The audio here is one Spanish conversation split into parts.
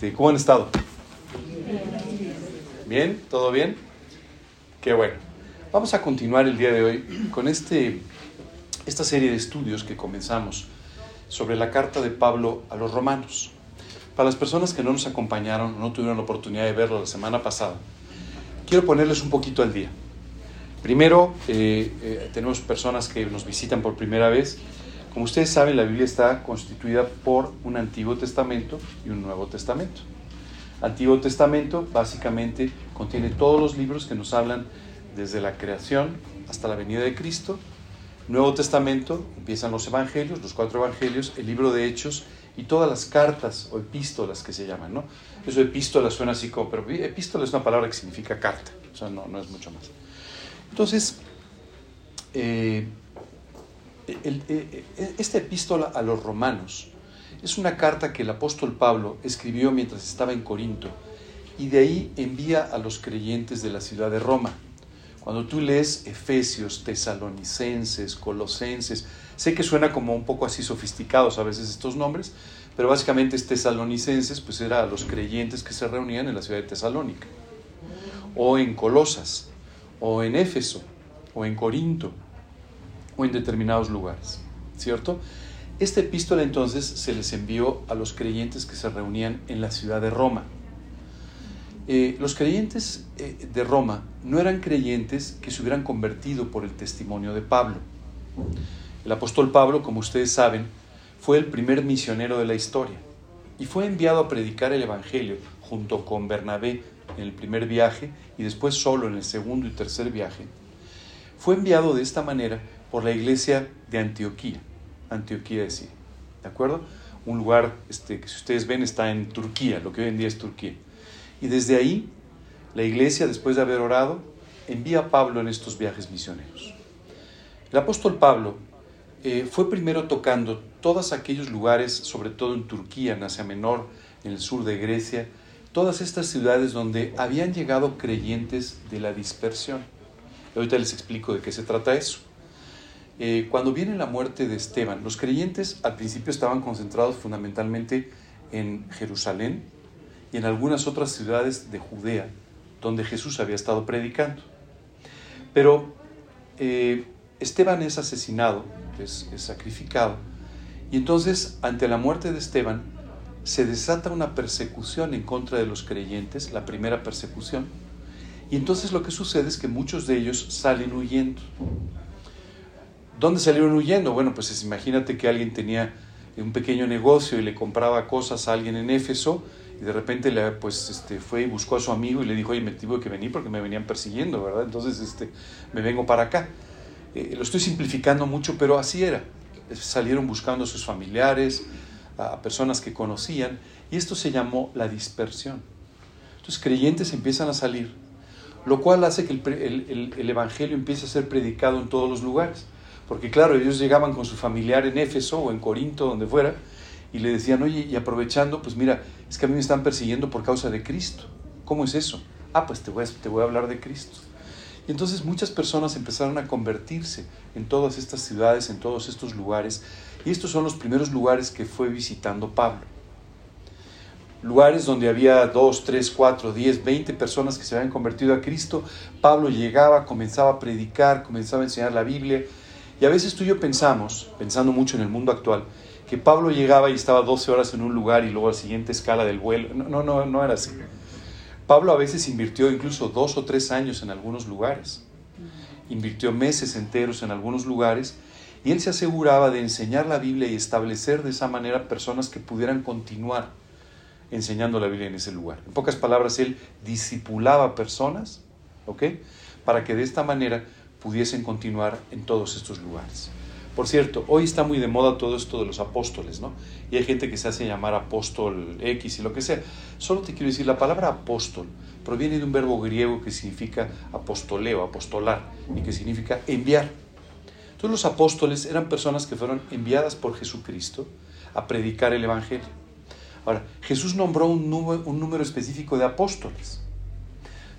Este, ¿Cómo han estado? ¿Bien? ¿Todo bien? Qué bueno. Vamos a continuar el día de hoy con este, esta serie de estudios que comenzamos sobre la carta de Pablo a los romanos. Para las personas que no nos acompañaron, no tuvieron la oportunidad de verlo la semana pasada, quiero ponerles un poquito al día. Primero, eh, eh, tenemos personas que nos visitan por primera vez. Como ustedes saben, la Biblia está constituida por un Antiguo Testamento y un Nuevo Testamento. Antiguo Testamento básicamente contiene todos los libros que nos hablan desde la creación hasta la venida de Cristo. Nuevo Testamento empiezan los evangelios, los cuatro evangelios, el libro de Hechos y todas las cartas o epístolas que se llaman, ¿no? Eso epístola suena así como, pero epístola es una palabra que significa carta, o sea, no, no es mucho más. Entonces, eh, esta epístola a los romanos es una carta que el apóstol Pablo escribió mientras estaba en Corinto y de ahí envía a los creyentes de la ciudad de Roma. Cuando tú lees Efesios, Tesalonicenses, Colosenses, sé que suena como un poco así sofisticados a veces estos nombres, pero básicamente es Tesalonicenses, pues era a los creyentes que se reunían en la ciudad de Tesalónica, o en Colosas, o en Éfeso, o en Corinto, o en determinados lugares, ¿cierto? Esta epístola entonces se les envió a los creyentes que se reunían en la ciudad de Roma. Eh, los creyentes eh, de Roma no eran creyentes que se hubieran convertido por el testimonio de Pablo. El apóstol Pablo, como ustedes saben, fue el primer misionero de la historia y fue enviado a predicar el Evangelio junto con Bernabé en el primer viaje y después solo en el segundo y tercer viaje. Fue enviado de esta manera por la iglesia de Antioquía, Antioquía de Siria, ¿de acuerdo? Un lugar este, que si ustedes ven está en Turquía, lo que hoy en día es Turquía. Y desde ahí, la iglesia, después de haber orado, envía a Pablo en estos viajes misioneros. El apóstol Pablo eh, fue primero tocando todos aquellos lugares, sobre todo en Turquía, en Asia Menor, en el sur de Grecia, todas estas ciudades donde habían llegado creyentes de la dispersión. ahorita les explico de qué se trata eso. Eh, cuando viene la muerte de Esteban, los creyentes al principio estaban concentrados fundamentalmente en Jerusalén y en algunas otras ciudades de Judea, donde Jesús había estado predicando. Pero eh, Esteban es asesinado, es, es sacrificado, y entonces ante la muerte de Esteban se desata una persecución en contra de los creyentes, la primera persecución, y entonces lo que sucede es que muchos de ellos salen huyendo. ¿Dónde salieron huyendo? Bueno, pues imagínate que alguien tenía un pequeño negocio y le compraba cosas a alguien en Éfeso y de repente le, pues, este, fue y buscó a su amigo y le dijo, oye, me tuve que venir porque me venían persiguiendo, ¿verdad? Entonces este, me vengo para acá. Eh, lo estoy simplificando mucho, pero así era. Salieron buscando a sus familiares, a personas que conocían, y esto se llamó la dispersión. Entonces creyentes empiezan a salir, lo cual hace que el, el, el Evangelio empiece a ser predicado en todos los lugares. Porque claro, ellos llegaban con su familiar en Éfeso o en Corinto, donde fuera, y le decían, oye, y aprovechando, pues mira, es que a mí me están persiguiendo por causa de Cristo. ¿Cómo es eso? Ah, pues te voy a, te voy a hablar de Cristo. Y entonces muchas personas empezaron a convertirse en todas estas ciudades, en todos estos lugares, y estos son los primeros lugares que fue visitando Pablo. Lugares donde había dos, tres, cuatro, diez, veinte personas que se habían convertido a Cristo. Pablo llegaba, comenzaba a predicar, comenzaba a enseñar la Biblia, y a veces tú y yo pensamos, pensando mucho en el mundo actual, que Pablo llegaba y estaba 12 horas en un lugar y luego a la siguiente escala del vuelo. No, no, no, era así. Pablo a veces invirtió incluso dos o tres años en algunos lugares. Invirtió meses enteros en algunos lugares y él se aseguraba de enseñar la Biblia y establecer de esa manera personas que pudieran continuar enseñando la Biblia en ese lugar. En pocas palabras, él discipulaba personas, ¿ok? Para que de esta manera pudiesen continuar en todos estos lugares. Por cierto, hoy está muy de moda todo esto de los apóstoles, ¿no? Y hay gente que se hace llamar apóstol X y lo que sea. Solo te quiero decir, la palabra apóstol proviene de un verbo griego que significa apostoleo, apostolar, y que significa enviar. Entonces los apóstoles eran personas que fueron enviadas por Jesucristo a predicar el Evangelio. Ahora, Jesús nombró un número, un número específico de apóstoles.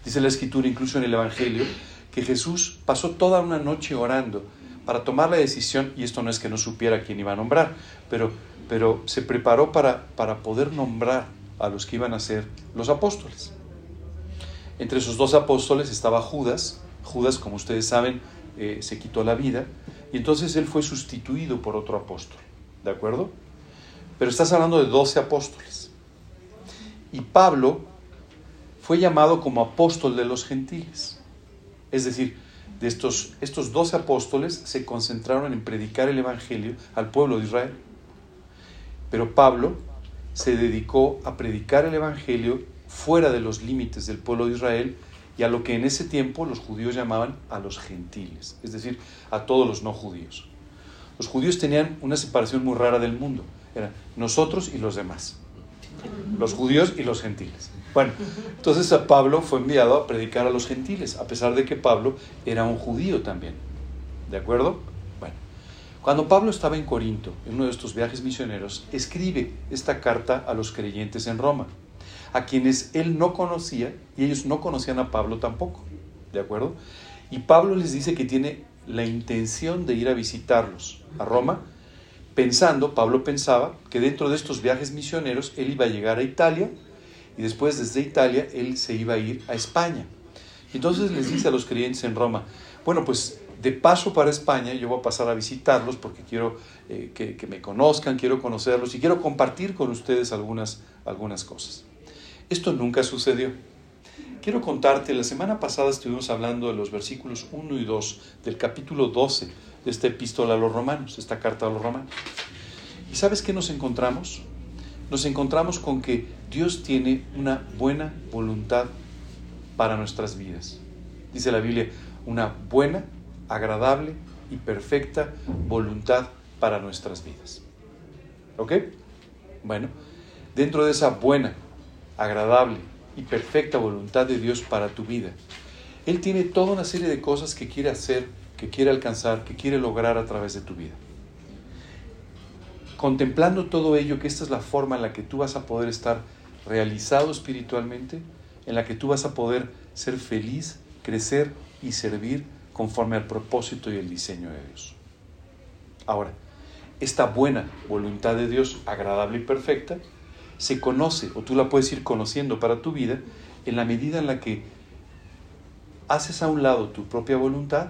Dice la escritura incluso en el Evangelio que Jesús pasó toda una noche orando para tomar la decisión, y esto no es que no supiera quién iba a nombrar, pero, pero se preparó para, para poder nombrar a los que iban a ser los apóstoles. Entre esos dos apóstoles estaba Judas. Judas, como ustedes saben, eh, se quitó la vida y entonces él fue sustituido por otro apóstol. ¿De acuerdo? Pero estás hablando de 12 apóstoles. Y Pablo fue llamado como apóstol de los gentiles. Es decir, de estos, estos 12 apóstoles se concentraron en predicar el Evangelio al pueblo de Israel. Pero Pablo se dedicó a predicar el Evangelio fuera de los límites del pueblo de Israel y a lo que en ese tiempo los judíos llamaban a los gentiles, es decir, a todos los no judíos. Los judíos tenían una separación muy rara del mundo, eran nosotros y los demás, los judíos y los gentiles. Bueno, entonces a Pablo fue enviado a predicar a los gentiles, a pesar de que Pablo era un judío también. ¿De acuerdo? Bueno, cuando Pablo estaba en Corinto, en uno de estos viajes misioneros, escribe esta carta a los creyentes en Roma, a quienes él no conocía y ellos no conocían a Pablo tampoco. ¿De acuerdo? Y Pablo les dice que tiene la intención de ir a visitarlos a Roma, pensando, Pablo pensaba, que dentro de estos viajes misioneros él iba a llegar a Italia, y después desde Italia él se iba a ir a España. Entonces les dice a los creyentes en Roma, bueno, pues de paso para España yo voy a pasar a visitarlos porque quiero eh, que, me conozcan, quiero conocerlos y quiero compartir con ustedes algunas, algunas cosas. Esto nunca sucedió. Quiero contarte, la semana pasada estuvimos hablando de los versículos 1 y 2 del capítulo 12 de esta epístola a los romanos, esta carta a los romanos. ¿Y sabes qué nos encontramos? Nos encontramos con que Dios tiene una buena voluntad para nuestras vidas. Dice la Biblia, una buena, agradable y perfecta voluntad para nuestras vidas. ¿Ok? Bueno, dentro de esa buena, agradable y perfecta voluntad de Dios para tu vida, Él tiene toda una serie de cosas que quiere hacer, que quiere alcanzar, que quiere lograr a través de tu vida contemplando todo ello, que esta es la forma en la que tú vas a poder estar realizado espiritualmente, en la que tú vas a poder ser feliz, crecer y servir conforme al propósito y el diseño de Dios. Ahora, esta buena voluntad de Dios, agradable y perfecta, se conoce o tú la puedes ir conociendo para tu vida en la medida en la que haces a un lado tu propia voluntad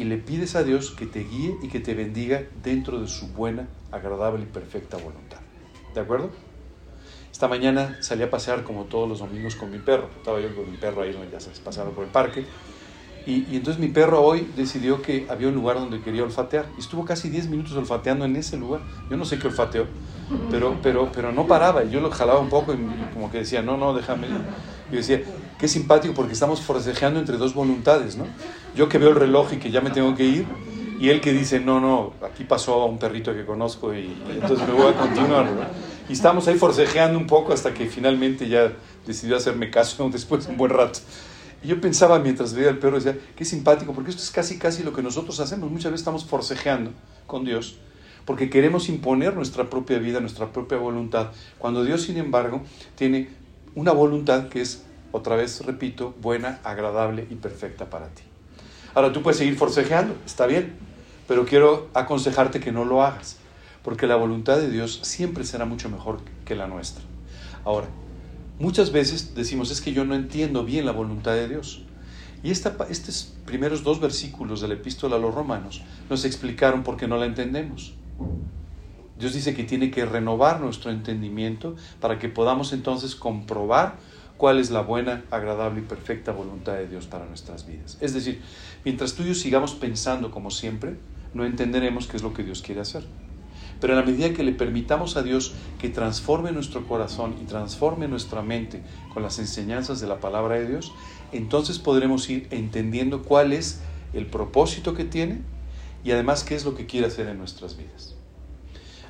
y le pides a Dios que te guíe y que te bendiga dentro de su buena agradable y perfecta voluntad. ¿De acuerdo? Esta mañana salí a pasear como todos los domingos con mi perro. Estaba yo con mi perro ahí, ya sabes, pasando por el parque. Y, y, entonces mi perro hoy decidió que había un lugar donde quería olfatear. Y estuvo casi 10 minutos olfateando en ese lugar. Yo no sé qué olfateó, pero, pero, pero no paraba. Y yo lo jalaba un poco y como que decía, no, no, déjame. Y yo decía, qué simpático porque estamos forcejeando entre dos voluntades, ¿no? Yo que veo el reloj y que ya me tengo que ir, y él que dice, no, no, aquí pasó un perrito que conozco y, entonces me voy a continuar. Y estamos ahí forcejeando un poco hasta que finalmente ya decidió hacerme caso después de un buen rato. Y yo pensaba mientras veía al perro, decía, qué simpático, porque esto es casi, casi lo que nosotros hacemos. Muchas veces estamos forcejeando con Dios porque queremos imponer nuestra propia vida, nuestra propia voluntad, cuando Dios, sin embargo, tiene una voluntad que es, otra vez repito, buena, agradable y perfecta para ti. Ahora tú puedes seguir forcejeando, está bien, pero quiero aconsejarte que no lo hagas, porque la voluntad de Dios siempre será mucho mejor que la nuestra. Ahora, muchas veces decimos, es que yo no entiendo bien la voluntad de Dios. Y esta, estos primeros dos versículos de la epístola a los romanos nos explicaron por qué no la entendemos. Dios dice que tiene que renovar nuestro entendimiento para que podamos entonces comprobar cuál es la buena, agradable y perfecta voluntad de Dios para nuestras vidas. Es decir, mientras tú y yo sigamos pensando como siempre, no entenderemos qué es lo que Dios quiere hacer. Pero en la medida que le permitamos a Dios que transforme nuestro corazón y transforme nuestra mente con las enseñanzas de la palabra de Dios, entonces podremos ir entendiendo cuál es el propósito que tiene y además qué es lo que quiere hacer en nuestras vidas.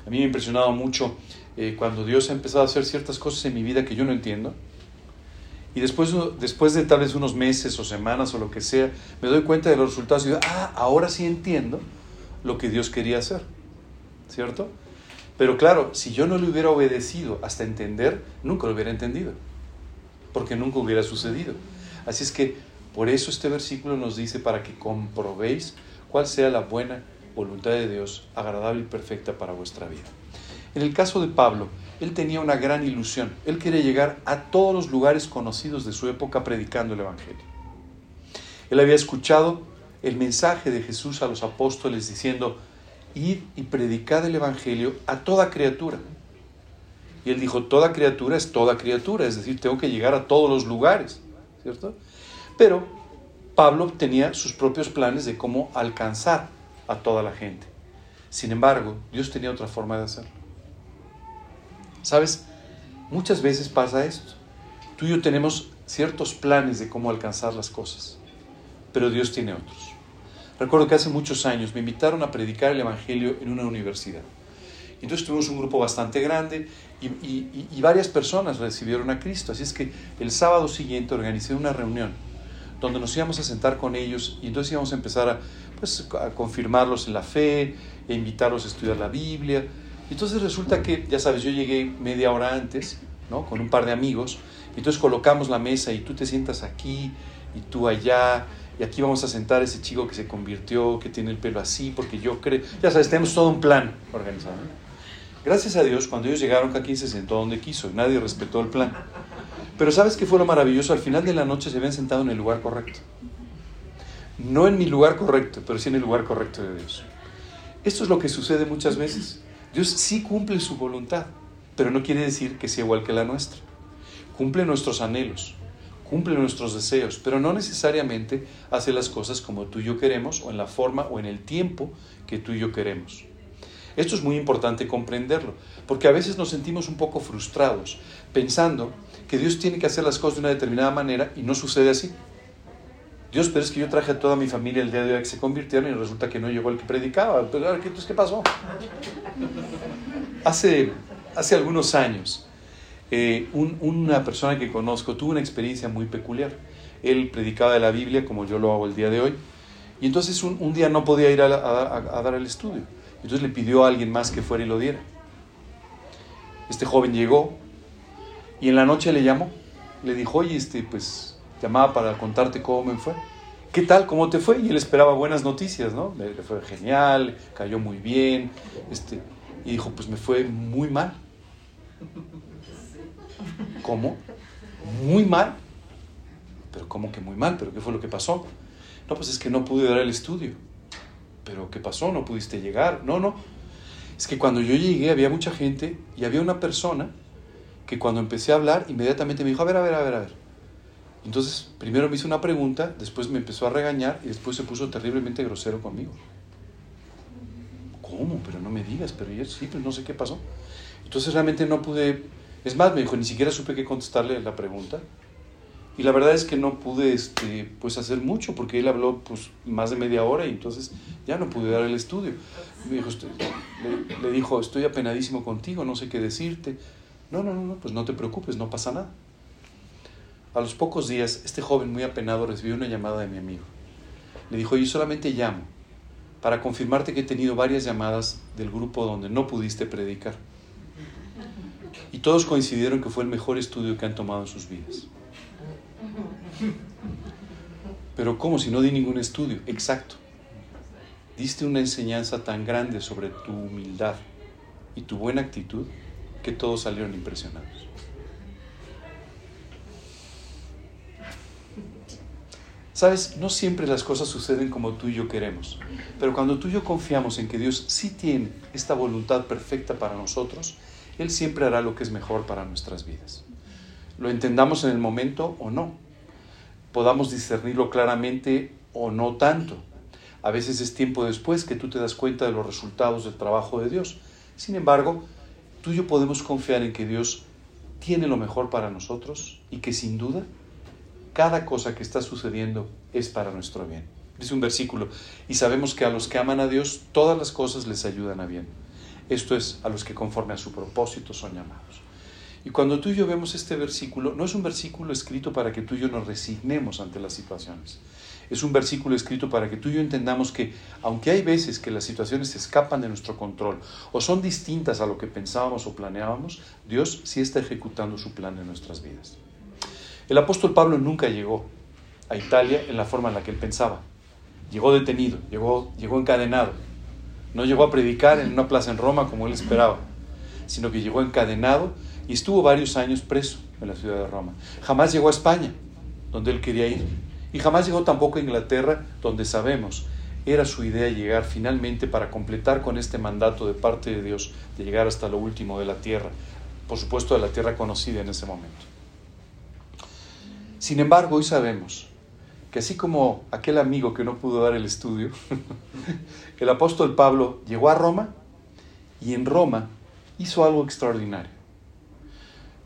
A mí me ha impresionado mucho eh, cuando Dios ha empezado a hacer ciertas cosas en mi vida que yo no entiendo. Y después, después de tal vez unos meses o semanas o lo que sea, me doy cuenta de los resultados y digo, ah, ahora sí entiendo lo que Dios quería hacer, ¿cierto? Pero claro, si yo no le hubiera obedecido hasta entender, nunca lo hubiera entendido, porque nunca hubiera sucedido. Así es que por eso este versículo nos dice para que comprobéis cuál sea la buena voluntad de Dios, agradable y perfecta para vuestra vida. En el caso de Pablo, él tenía una gran ilusión. Él quería llegar a todos los lugares conocidos de su época predicando el Evangelio. Él había escuchado el mensaje de Jesús a los apóstoles diciendo, id y predicad el Evangelio a toda criatura. Y él dijo, toda criatura es toda criatura, es decir, tengo que llegar a todos los lugares, ¿cierto? Pero Pablo tenía sus propios planes de cómo alcanzar a toda la gente. Sin embargo, Dios tenía otra forma de hacerlo. ¿Sabes? Muchas veces pasa esto. Tú y yo tenemos ciertos planes de cómo alcanzar las cosas, pero Dios tiene otros. Recuerdo que hace muchos años me invitaron a predicar el Evangelio en una universidad. Entonces tuvimos un grupo bastante grande y, varias personas recibieron a Cristo. Así es que el sábado siguiente organicé una reunión donde nos íbamos a sentar con ellos y entonces íbamos a empezar a, pues, a confirmarlos en la fe, e invitarlos a estudiar la Biblia. Entonces resulta que, ya sabes, yo llegué media hora antes, ¿no? Con un par de amigos. Entonces colocamos la mesa y tú te sientas aquí y tú allá y aquí vamos a sentar a ese chico que se convirtió, que tiene el pelo así, porque yo creo, ya sabes, tenemos todo un plan organizado. Gracias a Dios, cuando ellos llegaron, cada quien se sentó donde quiso y nadie respetó el plan. Pero ¿sabes qué fue lo maravilloso? Al final de la noche se habían sentado en el lugar correcto. No en mi lugar correcto, pero sí en el lugar correcto de Dios. Esto es lo que sucede muchas veces. Dios sí cumple su voluntad, pero no quiere decir que sea igual que la nuestra. Cumple nuestros anhelos, cumple nuestros deseos, pero no necesariamente hace las cosas como tú y yo queremos o en la forma o en el tiempo que tú y yo queremos. Esto es muy importante comprenderlo, porque a veces nos sentimos un poco frustrados pensando que Dios tiene que hacer las cosas de una determinada manera y no sucede así. Dios, pero es que yo traje a toda mi familia el día de hoy a que se convirtieron y resulta que no llegó el que predicaba. Pero, entonces, ¿qué pasó? Hace, hace algunos años, eh, una persona que conozco tuvo una experiencia muy peculiar. Él predicaba de la Biblia como yo lo hago el día de hoy. Y entonces un, día no podía ir a, dar el estudio. Entonces le pidió a alguien más que fuera y lo diera. Este joven llegó y en la noche le llamó. Le dijo, oye, este, pues llamaba para contarte cómo me fue. ¿Qué tal? ¿Cómo te fue? Y él esperaba buenas noticias, ¿no? Le, fue genial, cayó muy bien. Este, y dijo, pues me fue muy mal. ¿Cómo? Muy mal. Pero ¿cómo que muy mal? ¿Pero qué fue lo que pasó? No, pues es que no pude dar el estudio. ¿Pero qué pasó? ¿No pudiste llegar? No, no. Es que cuando yo llegué había mucha gente y había una persona que cuando empecé a hablar inmediatamente me dijo, a ver, a ver, a ver, a ver. Entonces, primero me hizo una pregunta, después me empezó a regañar y después se puso terriblemente grosero conmigo. ¿Cómo? Pero no me digas, pero yo sí, pero no sé qué pasó. Entonces realmente no pude es más, me dijo, ni siquiera supe qué contestarle la pregunta. Y la verdad es que no pude este, pues hacer mucho porque él habló pues, más de media hora y entonces ya no pude dar el estudio. Me dijo, le, le, dijo, estoy apenadísimo contigo, no sé qué decirte. No, no, no, pues no te preocupes, no pasa nada. A los pocos días, este joven muy apenado recibió una llamada de mi amigo. Le dijo, yo solamente llamo para confirmarte que he tenido varias llamadas del grupo donde no pudiste predicar y todos coincidieron que fue el mejor estudio que han tomado en sus vidas. Pero ¿cómo si no di ningún estudio? Exacto. Diste una enseñanza tan grande sobre tu humildad y tu buena actitud que todos salieron impresionados. Sabes, no siempre las cosas suceden como tú y yo queremos, pero cuando tú y yo confiamos en que Dios sí tiene esta voluntad perfecta para nosotros, él siempre hará lo que es mejor para nuestras vidas. Lo entendamos en el momento o no. Podamos discernirlo claramente o no tanto. A veces es tiempo después que tú te das cuenta de los resultados del trabajo de Dios. Sin embargo, tú y yo podemos confiar en que Dios tiene lo mejor para nosotros y que sin duda cada cosa que está sucediendo es para nuestro bien. Dice un versículo, y sabemos que a los que aman a Dios todas las cosas les ayudan a bien. Esto es a los que conforme a su propósito son llamados. Y cuando tú y yo vemos este versículo, no es un versículo escrito para que tú y yo nos resignemos ante las situaciones. Es un versículo escrito para que tú y yo entendamos que, aunque hay veces que las situaciones se escapan de nuestro control o son distintas a lo que pensábamos o planeábamos, Dios sí está ejecutando su plan en nuestras vidas. El apóstol Pablo nunca llegó a Italia en la forma en la que él pensaba. Llegó detenido, llegó, llegó encadenado, no llegó a predicar en una plaza en Roma como él esperaba. sino que llegó encadenado y estuvo varios años preso en la ciudad de Roma. Jamás llegó a España, donde él quería ir, y jamás llegó tampoco a Inglaterra, donde sabemos era su idea llegar finalmente para completar con este mandato de parte de Dios de llegar hasta lo último de la tierra, por supuesto de la tierra conocida en ese momento. Sin embargo, hoy sabemos que así como aquel amigo que no pudo dar el estudio, el apóstol Pablo llegó a Roma y en Roma hizo algo extraordinario.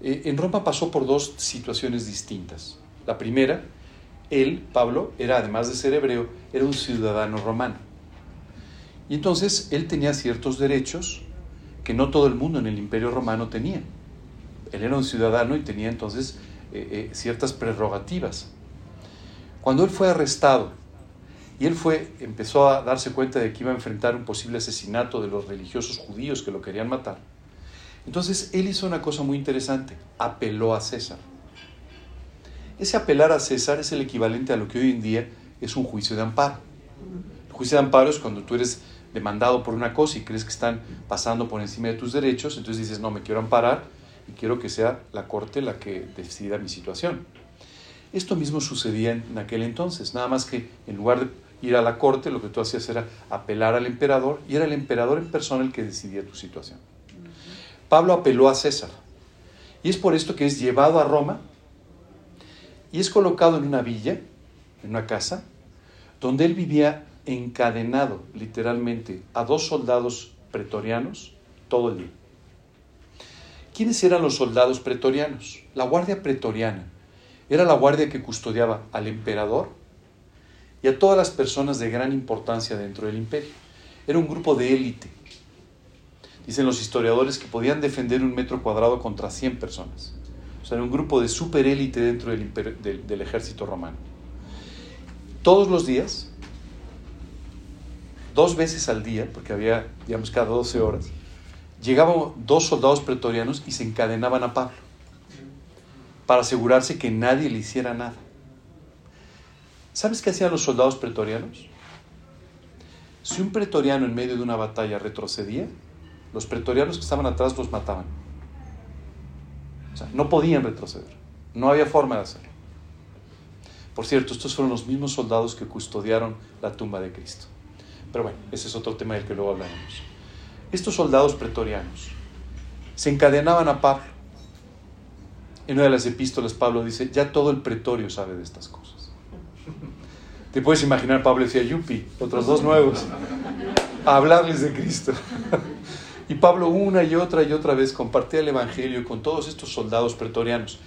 Eh, en Roma pasó por dos situaciones distintas. La primera, él, Pablo, era además de ser hebreo, era un ciudadano romano. Y entonces él tenía ciertos derechos que no todo el mundo en el imperio romano tenía. Él era un ciudadano y tenía entonces eh, eh, ciertas prerrogativas. Cuando él fue arrestado y él fue, empezó a darse cuenta de que iba a enfrentar un posible asesinato de los religiosos judíos que lo querían matar, entonces él hizo una cosa muy interesante, apeló a César. Ese apelar a César es el equivalente a lo que hoy en día es un juicio de amparo. El juicio de amparo es cuando tú eres demandado por una cosa y crees que están pasando por encima de tus derechos, entonces dices, no, me quiero amparar y quiero que sea la corte la que decida mi situación. Esto mismo sucedía en aquel entonces, nada más que en lugar de ir a la corte, lo que tú hacías era apelar al emperador y era el emperador en persona el que decidía tu situación. Pablo apeló a César y es por esto que es llevado a Roma y es colocado en una villa, en una casa, donde él vivía encadenado literalmente a dos soldados pretorianos todo el día. ¿Quiénes eran los soldados pretorianos? La guardia pretoriana era la guardia que custodiaba al emperador y a todas las personas de gran importancia dentro del imperio. Era un grupo de élite. Dicen los historiadores que podían defender un metro cuadrado contra 100 personas. O sea, era un grupo de superélite dentro del, del, ejército romano. Todos los días, dos veces al día, porque había, digamos, cada 12 horas, llegaban dos soldados pretorianos y se encadenaban a Pablo para asegurarse que nadie le hiciera nada. ¿Sabes qué hacían los soldados pretorianos? Si un pretoriano en medio de una batalla retrocedía, los pretorianos que estaban atrás los mataban. O sea, no podían retroceder. No había forma de hacerlo. Por cierto, estos fueron los mismos soldados que custodiaron la tumba de Cristo. Pero bueno, ese es otro tema del que luego hablaremos. Estos soldados pretorianos se encadenaban a Pablo. En una de las epístolas Pablo dice, ya todo el pretorio sabe de estas cosas. Te puedes imaginar, Pablo decía, yupi, otros dos nuevos, a hablarles de Cristo. Y Pablo una y otra y otra vez compartía el Evangelio con todos estos soldados pretorianos.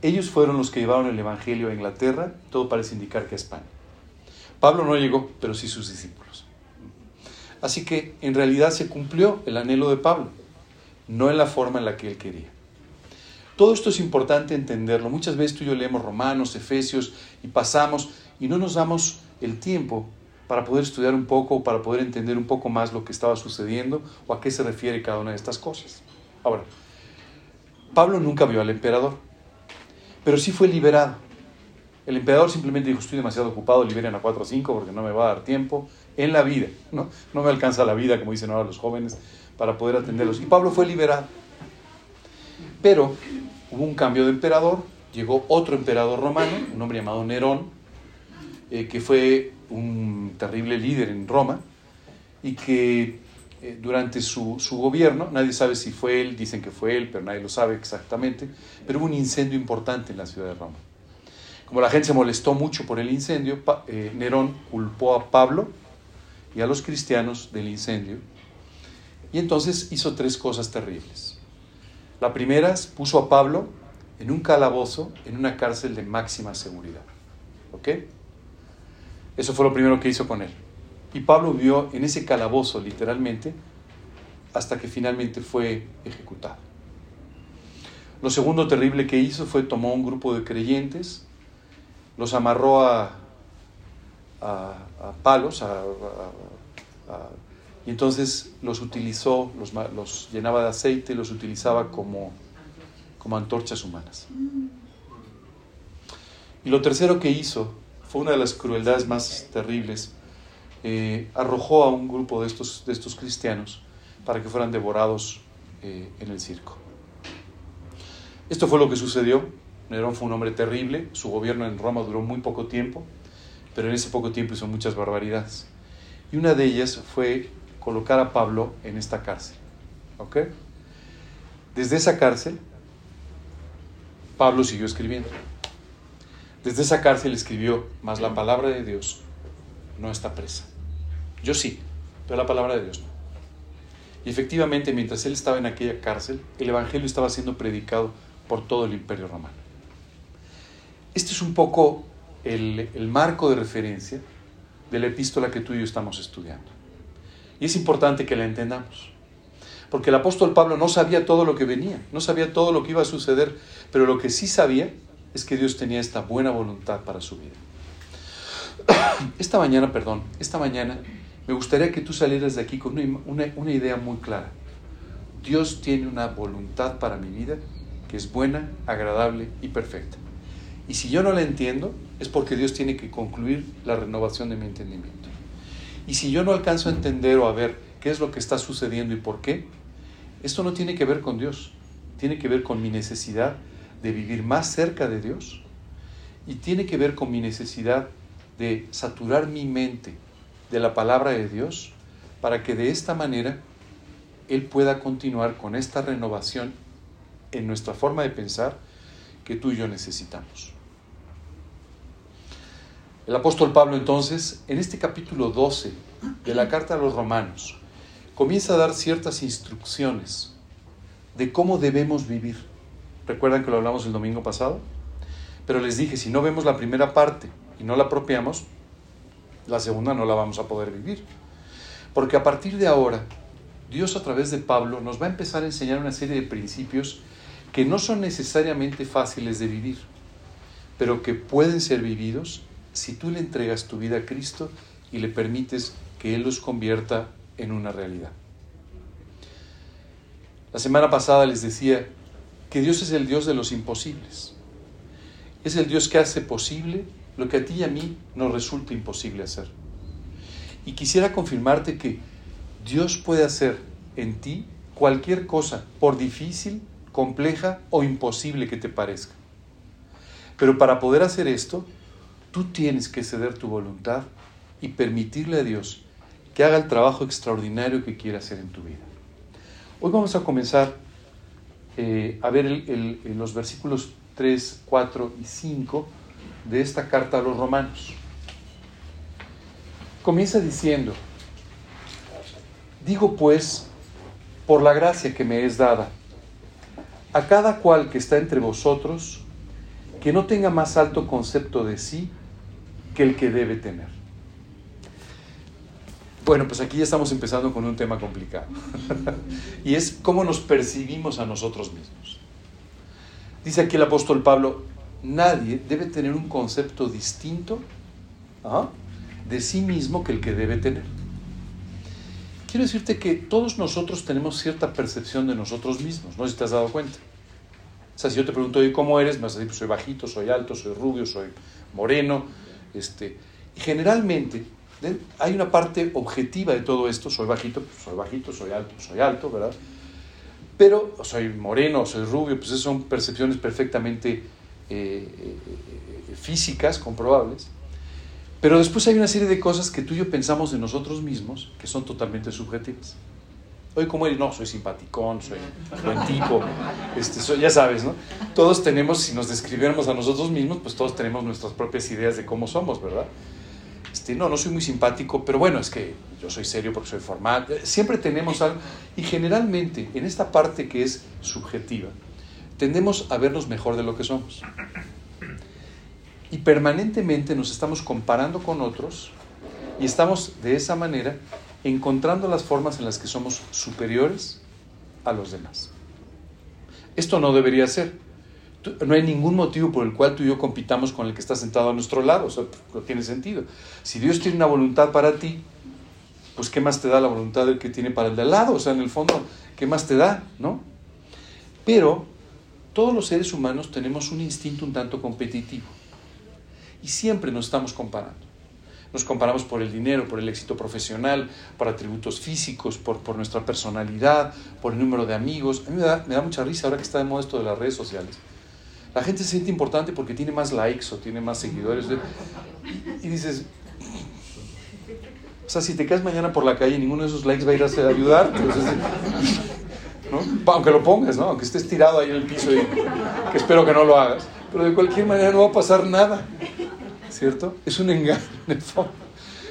Ellos fueron los que llevaron el Evangelio a Inglaterra, todo parece indicar que a España. Pablo no llegó, pero sí sus discípulos. Así que en realidad se cumplió el anhelo de Pablo, no en la forma en la que él quería. Todo esto es importante entenderlo. Muchas veces tú y yo leemos Romanos, Efesios y pasamos y no nos damos el tiempo para poder estudiar un poco, para poder entender un poco más lo que estaba sucediendo o a qué se refiere cada una de estas cosas. Ahora, Pablo nunca vio al emperador, pero sí fue liberado. El emperador simplemente dijo, estoy demasiado ocupado, liberen a 4 o 5 porque no me va a dar tiempo en la vida, ¿no? No me alcanza la vida, como dicen ahora los jóvenes, para poder atenderlos. Y Pablo fue liberado. Pero hubo un cambio de emperador, llegó otro emperador romano, un hombre llamado Nerón, eh, que fue un terrible líder en Roma y que eh, durante su, su, gobierno, nadie sabe si fue él, dicen que fue él, pero nadie lo sabe exactamente, pero hubo un incendio importante en la ciudad de Roma. Como la gente se molestó mucho por el incendio, eh, Nerón culpó a Pablo y a los cristianos del incendio y entonces hizo tres cosas terribles. La primera puso a Pablo en un calabozo, en una cárcel de máxima seguridad. ¿Ok? Eso fue lo primero que hizo con él. Y Pablo vivió en ese calabozo, literalmente, hasta que finalmente fue ejecutado. Lo segundo terrible que hizo fue tomó un grupo de creyentes, los amarró a, a, palos, y entonces los utilizó, los, llenaba de aceite, los utilizaba como, como antorchas humanas. Y lo tercero que hizo fue una de las crueldades más terribles, eh, arrojó a un grupo de estos, de estos cristianos para que fueran devorados eh, en el circo. Esto fue lo que sucedió. Nerón fue un hombre terrible, su gobierno en Roma duró muy poco tiempo, pero en ese poco tiempo hizo muchas barbaridades. Y una de ellas fue colocar a Pablo en esta cárcel. ¿Ok? Desde esa cárcel, Pablo siguió escribiendo. Desde esa cárcel escribió, más la palabra de Dios no está presa. Yo sí, pero la palabra de Dios no. Y efectivamente, mientras él estaba en aquella cárcel, el Evangelio estaba siendo predicado por todo el imperio romano. Este es un poco el, marco de referencia de la epístola que tú y yo estamos estudiando. Y es importante que la entendamos. Porque el apóstol Pablo no sabía todo lo que venía, no sabía todo lo que iba a suceder, pero lo que sí sabía es que Dios tenía esta buena voluntad para su vida. Esta mañana, perdón, esta mañana me gustaría que tú salieras de aquí con una, idea muy clara. Dios tiene una voluntad para mi vida que es buena, agradable y perfecta. Y si yo no la entiendo, es porque Dios tiene que concluir la renovación de mi entendimiento. Y si yo no alcanzo a entender o a ver qué es lo que está sucediendo y por qué, esto no tiene que ver con Dios, tiene que ver con mi necesidad de vivir más cerca de Dios y tiene que ver con mi necesidad de saturar mi mente de la palabra de Dios para que de esta manera Él pueda continuar con esta renovación en nuestra forma de pensar que tú y yo necesitamos. El apóstol Pablo entonces, en este capítulo 12 de la carta a los romanos, comienza a dar ciertas instrucciones de cómo debemos vivir. ¿Recuerdan que lo hablamos el domingo pasado? Pero les dije, si no vemos la primera parte y no la apropiamos, la segunda no la vamos a poder vivir. Porque a partir de ahora, Dios a través de Pablo nos va a empezar a enseñar una serie de principios que no son necesariamente fáciles de vivir, pero que pueden ser vividos si tú le entregas tu vida a Cristo y le permites que Él los convierta en una realidad. La semana pasada les decía que Dios es el Dios de los imposibles. Es el Dios que hace posible lo que a ti y a mí nos resulta imposible hacer. Y quisiera confirmarte que Dios puede hacer en ti cualquier cosa, por difícil, compleja o imposible que te parezca. Pero para poder hacer esto, tú tienes que ceder tu voluntad y permitirle a Dios que haga el trabajo extraordinario que quiere hacer en tu vida. Hoy vamos a comenzar eh, a ver los versículos 3, 4 y 5 de esta carta a los romanos. Comienza diciendo, digo pues, por la gracia que me es dada, a cada cual que está entre vosotros, que no tenga más alto concepto de sí que el que debe tener. Bueno, pues aquí ya estamos empezando con un tema complicado. y es cómo nos percibimos a nosotros mismos. Dice aquí el apóstol Pablo, nadie debe tener un concepto distinto de sí mismo que el que debe tener. Quiero decirte que todos nosotros tenemos cierta percepción de nosotros mismos, no si te has dado cuenta. O sea, si yo te pregunto, ¿y cómo eres? Me vas a decir, pues soy bajito, soy alto, soy rubio, soy moreno. Este, generalmente hay una parte objetiva de todo esto, soy bajito, pues soy bajito, soy alto, soy alto, ¿verdad? Pero soy moreno, soy rubio, pues esas son percepciones perfectamente eh, eh, físicas, comprobables. Pero después hay una serie de cosas que tú y yo pensamos de nosotros mismos que son totalmente subjetivas. Hoy como él, no, soy simpaticón, soy buen tipo, este, ya sabes, ¿no? Todos tenemos, si nos describiéramos a nosotros mismos, pues todos tenemos nuestras propias ideas de cómo somos, ¿verdad? Este, no, no soy muy simpático, pero bueno, es que yo soy serio porque soy formal. Siempre tenemos algo, y generalmente en esta parte que es subjetiva, tendemos a vernos mejor de lo que somos. Y permanentemente nos estamos comparando con otros y estamos de esa manera encontrando las formas en las que somos superiores a los demás. Esto no debería ser. No hay ningún motivo por el cual tú y yo compitamos con el que está sentado a nuestro lado. O sea, no tiene sentido. Si Dios tiene una voluntad para ti, pues ¿qué más te da la voluntad del que tiene para el de al lado? O sea, en el fondo, ¿qué más te da? ¿No? Pero todos los seres humanos tenemos un instinto un tanto competitivo y siempre nos estamos comparando. Nos comparamos por el dinero, por el éxito profesional, por atributos físicos, por, por nuestra personalidad, por el número de amigos. A mí me da, me da mucha risa ahora que está de moda esto de las redes sociales. La gente se siente importante porque tiene más likes o tiene más seguidores. Y dices, o sea, si te caes mañana por la calle, ninguno de esos likes va a ir a ayudarte. ¿no? Aunque lo pongas, ¿no? Aunque estés tirado ahí en el piso y que espero que no lo hagas. Pero de cualquier manera no va a pasar nada. ¿Cierto? Es un engaño en el.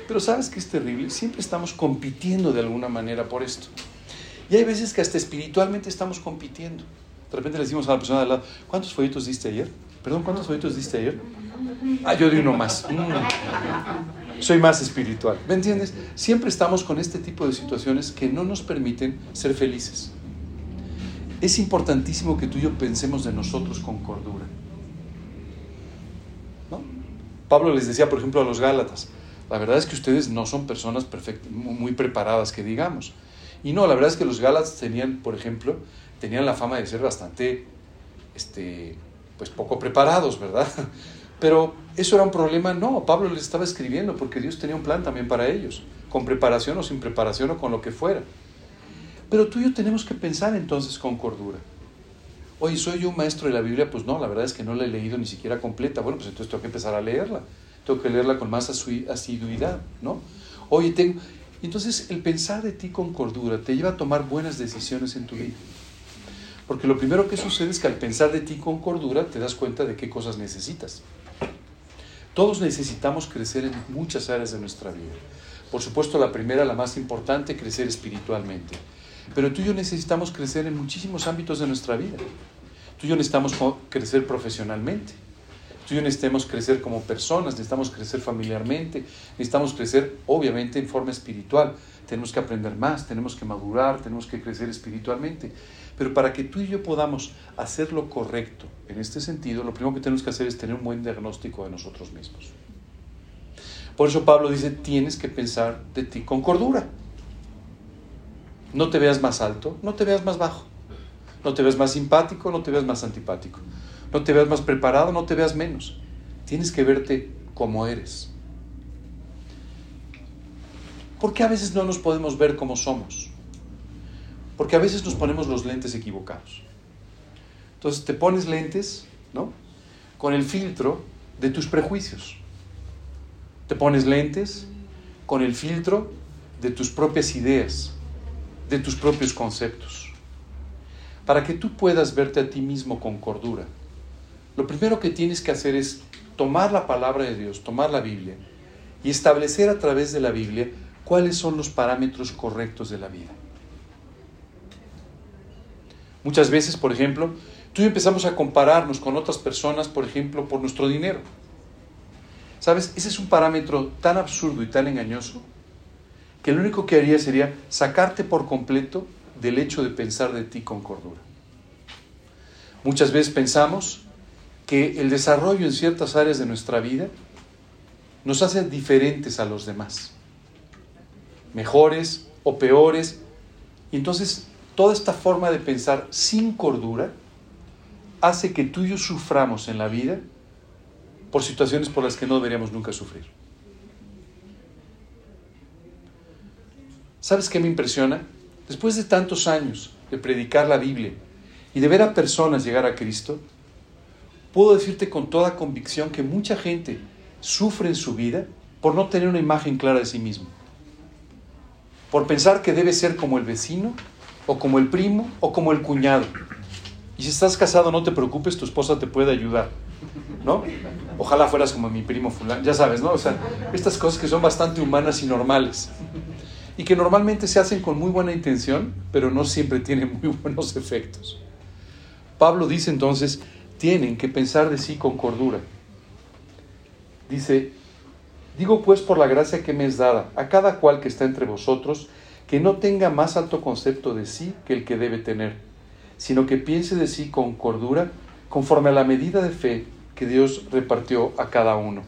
Pero ¿sabes qué es terrible? Siempre estamos compitiendo de alguna manera por esto. Y hay veces que hasta espiritualmente estamos compitiendo. De repente le decimos a la persona de al lado, ¿cuántos folletos diste ayer? Perdón, ¿cuántos folletos diste ayer? Ah, yo di uno más. Mm. Soy más espiritual. ¿Me entiendes? Siempre estamos con este tipo de situaciones que no nos permiten ser felices. Es importantísimo que tú y yo pensemos de nosotros con cordura. Pablo les decía, por ejemplo, a los Gálatas, la verdad es que ustedes no son personas muy preparadas, que digamos. Y no, la verdad es que los Gálatas tenían, por ejemplo, tenían la fama de ser bastante, este, pues poco preparados, ¿verdad? Pero eso era un problema, no, Pablo les estaba escribiendo porque Dios tenía un plan también para ellos, con preparación o sin preparación o con lo que fuera. Pero tú y yo tenemos que pensar entonces con cordura. Oye, ¿soy yo un maestro de la Biblia? Pues no, la verdad es que no la he leído ni siquiera completa. Bueno, pues entonces tengo que empezar a leerla. Tengo que leerla con más asiduidad, ¿no? Oye, tengo... Entonces el pensar de ti con cordura te lleva a tomar buenas decisiones en tu vida. Porque lo primero que sucede es que al pensar de ti con cordura te das cuenta de qué cosas necesitas. Todos necesitamos crecer en muchas áreas de nuestra vida. Por supuesto, la primera, la más importante, crecer espiritualmente. Pero tú y yo necesitamos crecer en muchísimos ámbitos de nuestra vida. Tú y yo necesitamos crecer profesionalmente. Tú y yo necesitamos crecer como personas, necesitamos crecer familiarmente, necesitamos crecer obviamente en forma espiritual. Tenemos que aprender más, tenemos que madurar, tenemos que crecer espiritualmente. Pero para que tú y yo podamos hacer lo correcto en este sentido, lo primero que tenemos que hacer es tener un buen diagnóstico de nosotros mismos. Por eso Pablo dice, tienes que pensar de ti con cordura. No te veas más alto, no te veas más bajo. No te veas más simpático, no te veas más antipático. No te veas más preparado, no te veas menos. Tienes que verte como eres. ¿Por qué a veces no nos podemos ver como somos? Porque a veces nos ponemos los lentes equivocados. Entonces te pones lentes, ¿no? Con el filtro de tus prejuicios. Te pones lentes con el filtro de tus propias ideas, de tus propios conceptos. Para que tú puedas verte a ti mismo con cordura, lo primero que tienes que hacer es tomar la palabra de Dios, tomar la Biblia y establecer a través de la Biblia cuáles son los parámetros correctos de la vida. Muchas veces, por ejemplo, tú empezamos a compararnos con otras personas, por ejemplo, por nuestro dinero. ¿Sabes? Ese es un parámetro tan absurdo y tan engañoso que lo único que haría sería sacarte por completo del hecho de pensar de ti con cordura. Muchas veces pensamos que el desarrollo en ciertas áreas de nuestra vida nos hace diferentes a los demás, mejores o peores. Y entonces toda esta forma de pensar sin cordura hace que tú y yo suframos en la vida por situaciones por las que no deberíamos nunca sufrir. ¿Sabes qué me impresiona? Después de tantos años de predicar la Biblia y de ver a personas llegar a Cristo, puedo decirte con toda convicción que mucha gente sufre en su vida por no tener una imagen clara de sí mismo. Por pensar que debe ser como el vecino o como el primo, o como el cuñado. Y si estás casado, no te preocupes, tu esposa te puede ayudar, ¿no? Ojalá fueras como mi primo fulano, ya sabes, ¿no? O sea, estas cosas que son bastante humanas y normales. Y que normalmente se hacen con muy buena intención, pero no siempre tienen muy buenos efectos. Pablo dice entonces, tienen que pensar de sí con cordura. Dice, digo pues por la gracia que me es dada a cada cual que está entre vosotros, que no tenga más alto concepto de sí que el que debe tener, sino que piense de sí con cordura, conforme a la medida de fe que Dios repartió a cada uno.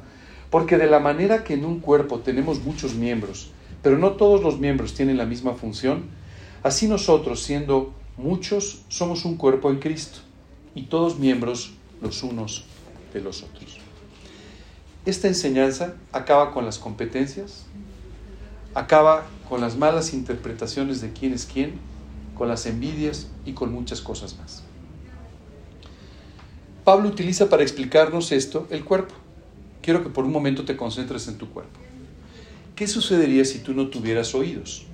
Porque de la manera que en un cuerpo tenemos muchos miembros, pero no todos los miembros tienen la misma función, así nosotros, siendo muchos, somos un cuerpo en Cristo, y todos miembros los unos de los otros. esta enseñanza acaba con las competencias, acaba con las malas interpretaciones de quién es quién, con las envidias y con muchas cosas más. Pablo utiliza para explicarnos esto el cuerpo. Quiero que por un momento te concentres en tu cuerpo. ¿Qué sucedería si tú no tuvieras oídos?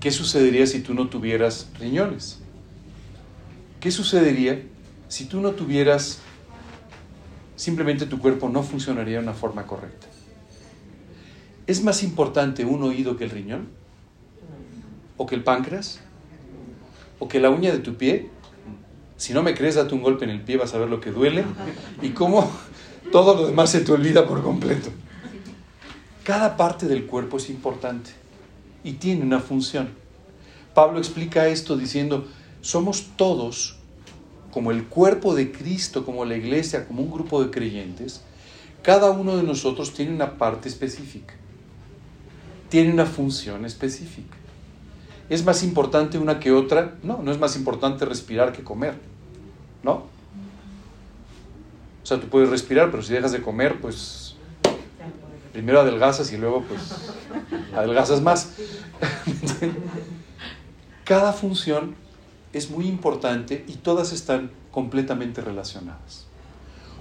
¿Qué sucedería si tú no tuvieras riñones? ¿Qué sucedería si tú no tuvieras, simplemente tu cuerpo no funcionaría de una forma correcta? ¿Es más importante un oído que el riñón? ¿O que el páncreas? ¿O que la uña de tu pie? Si no me crees, date un golpe en el pie, vas a ver lo que duele y cómo todo lo demás se te olvida por completo. Cada parte del cuerpo es importante y tiene una función. Pablo explica esto diciendo, somos todos como el cuerpo de Cristo, como la iglesia, como un grupo de creyentes, cada uno de nosotros tiene una parte específica, tiene una función específica. ¿Es más importante una que otra? No, no es más importante respirar que comer, ¿no? Sea, tú puedes respirar, pero si dejas de comer, pues primero adelgazas y luego pues adelgazas más. Cada función es muy importante y todas están completamente relacionadas.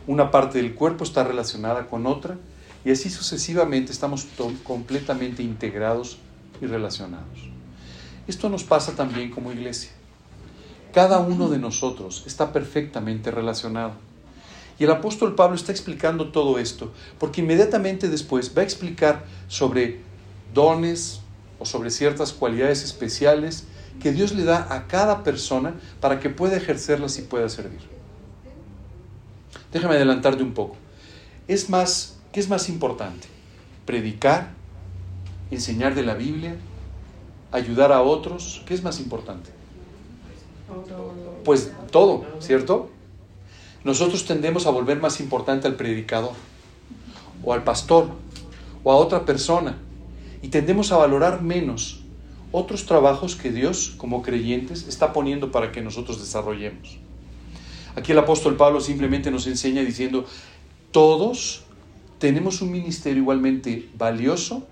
Una parte del cuerpo está relacionada con otra y así sucesivamente estamos completamente integrados y relacionados. Esto nos pasa también como iglesia. Cada uno de nosotros está perfectamente relacionado. Y el apóstol Pablo está explicando todo esto, porque inmediatamente después va a explicar sobre dones o sobre ciertas cualidades especiales que Dios le da a cada persona para que pueda ejercerlas y pueda servir. Déjame adelantarte un poco. Es más, ¿qué es más importante? ¿Predicar? ¿Enseñar de la Biblia? ¿Ayudar a otros? ¿Qué es más importante? Pues todo, ¿cierto? Nosotros tendemos a volver más importante al predicador o al pastor o a otra persona y tendemos a valorar menos otros trabajos que Dios, como creyentes, está poniendo para que nosotros desarrollemos. Aquí el apóstol Pablo simplemente nos enseña diciendo, todos tenemos un ministerio igualmente valioso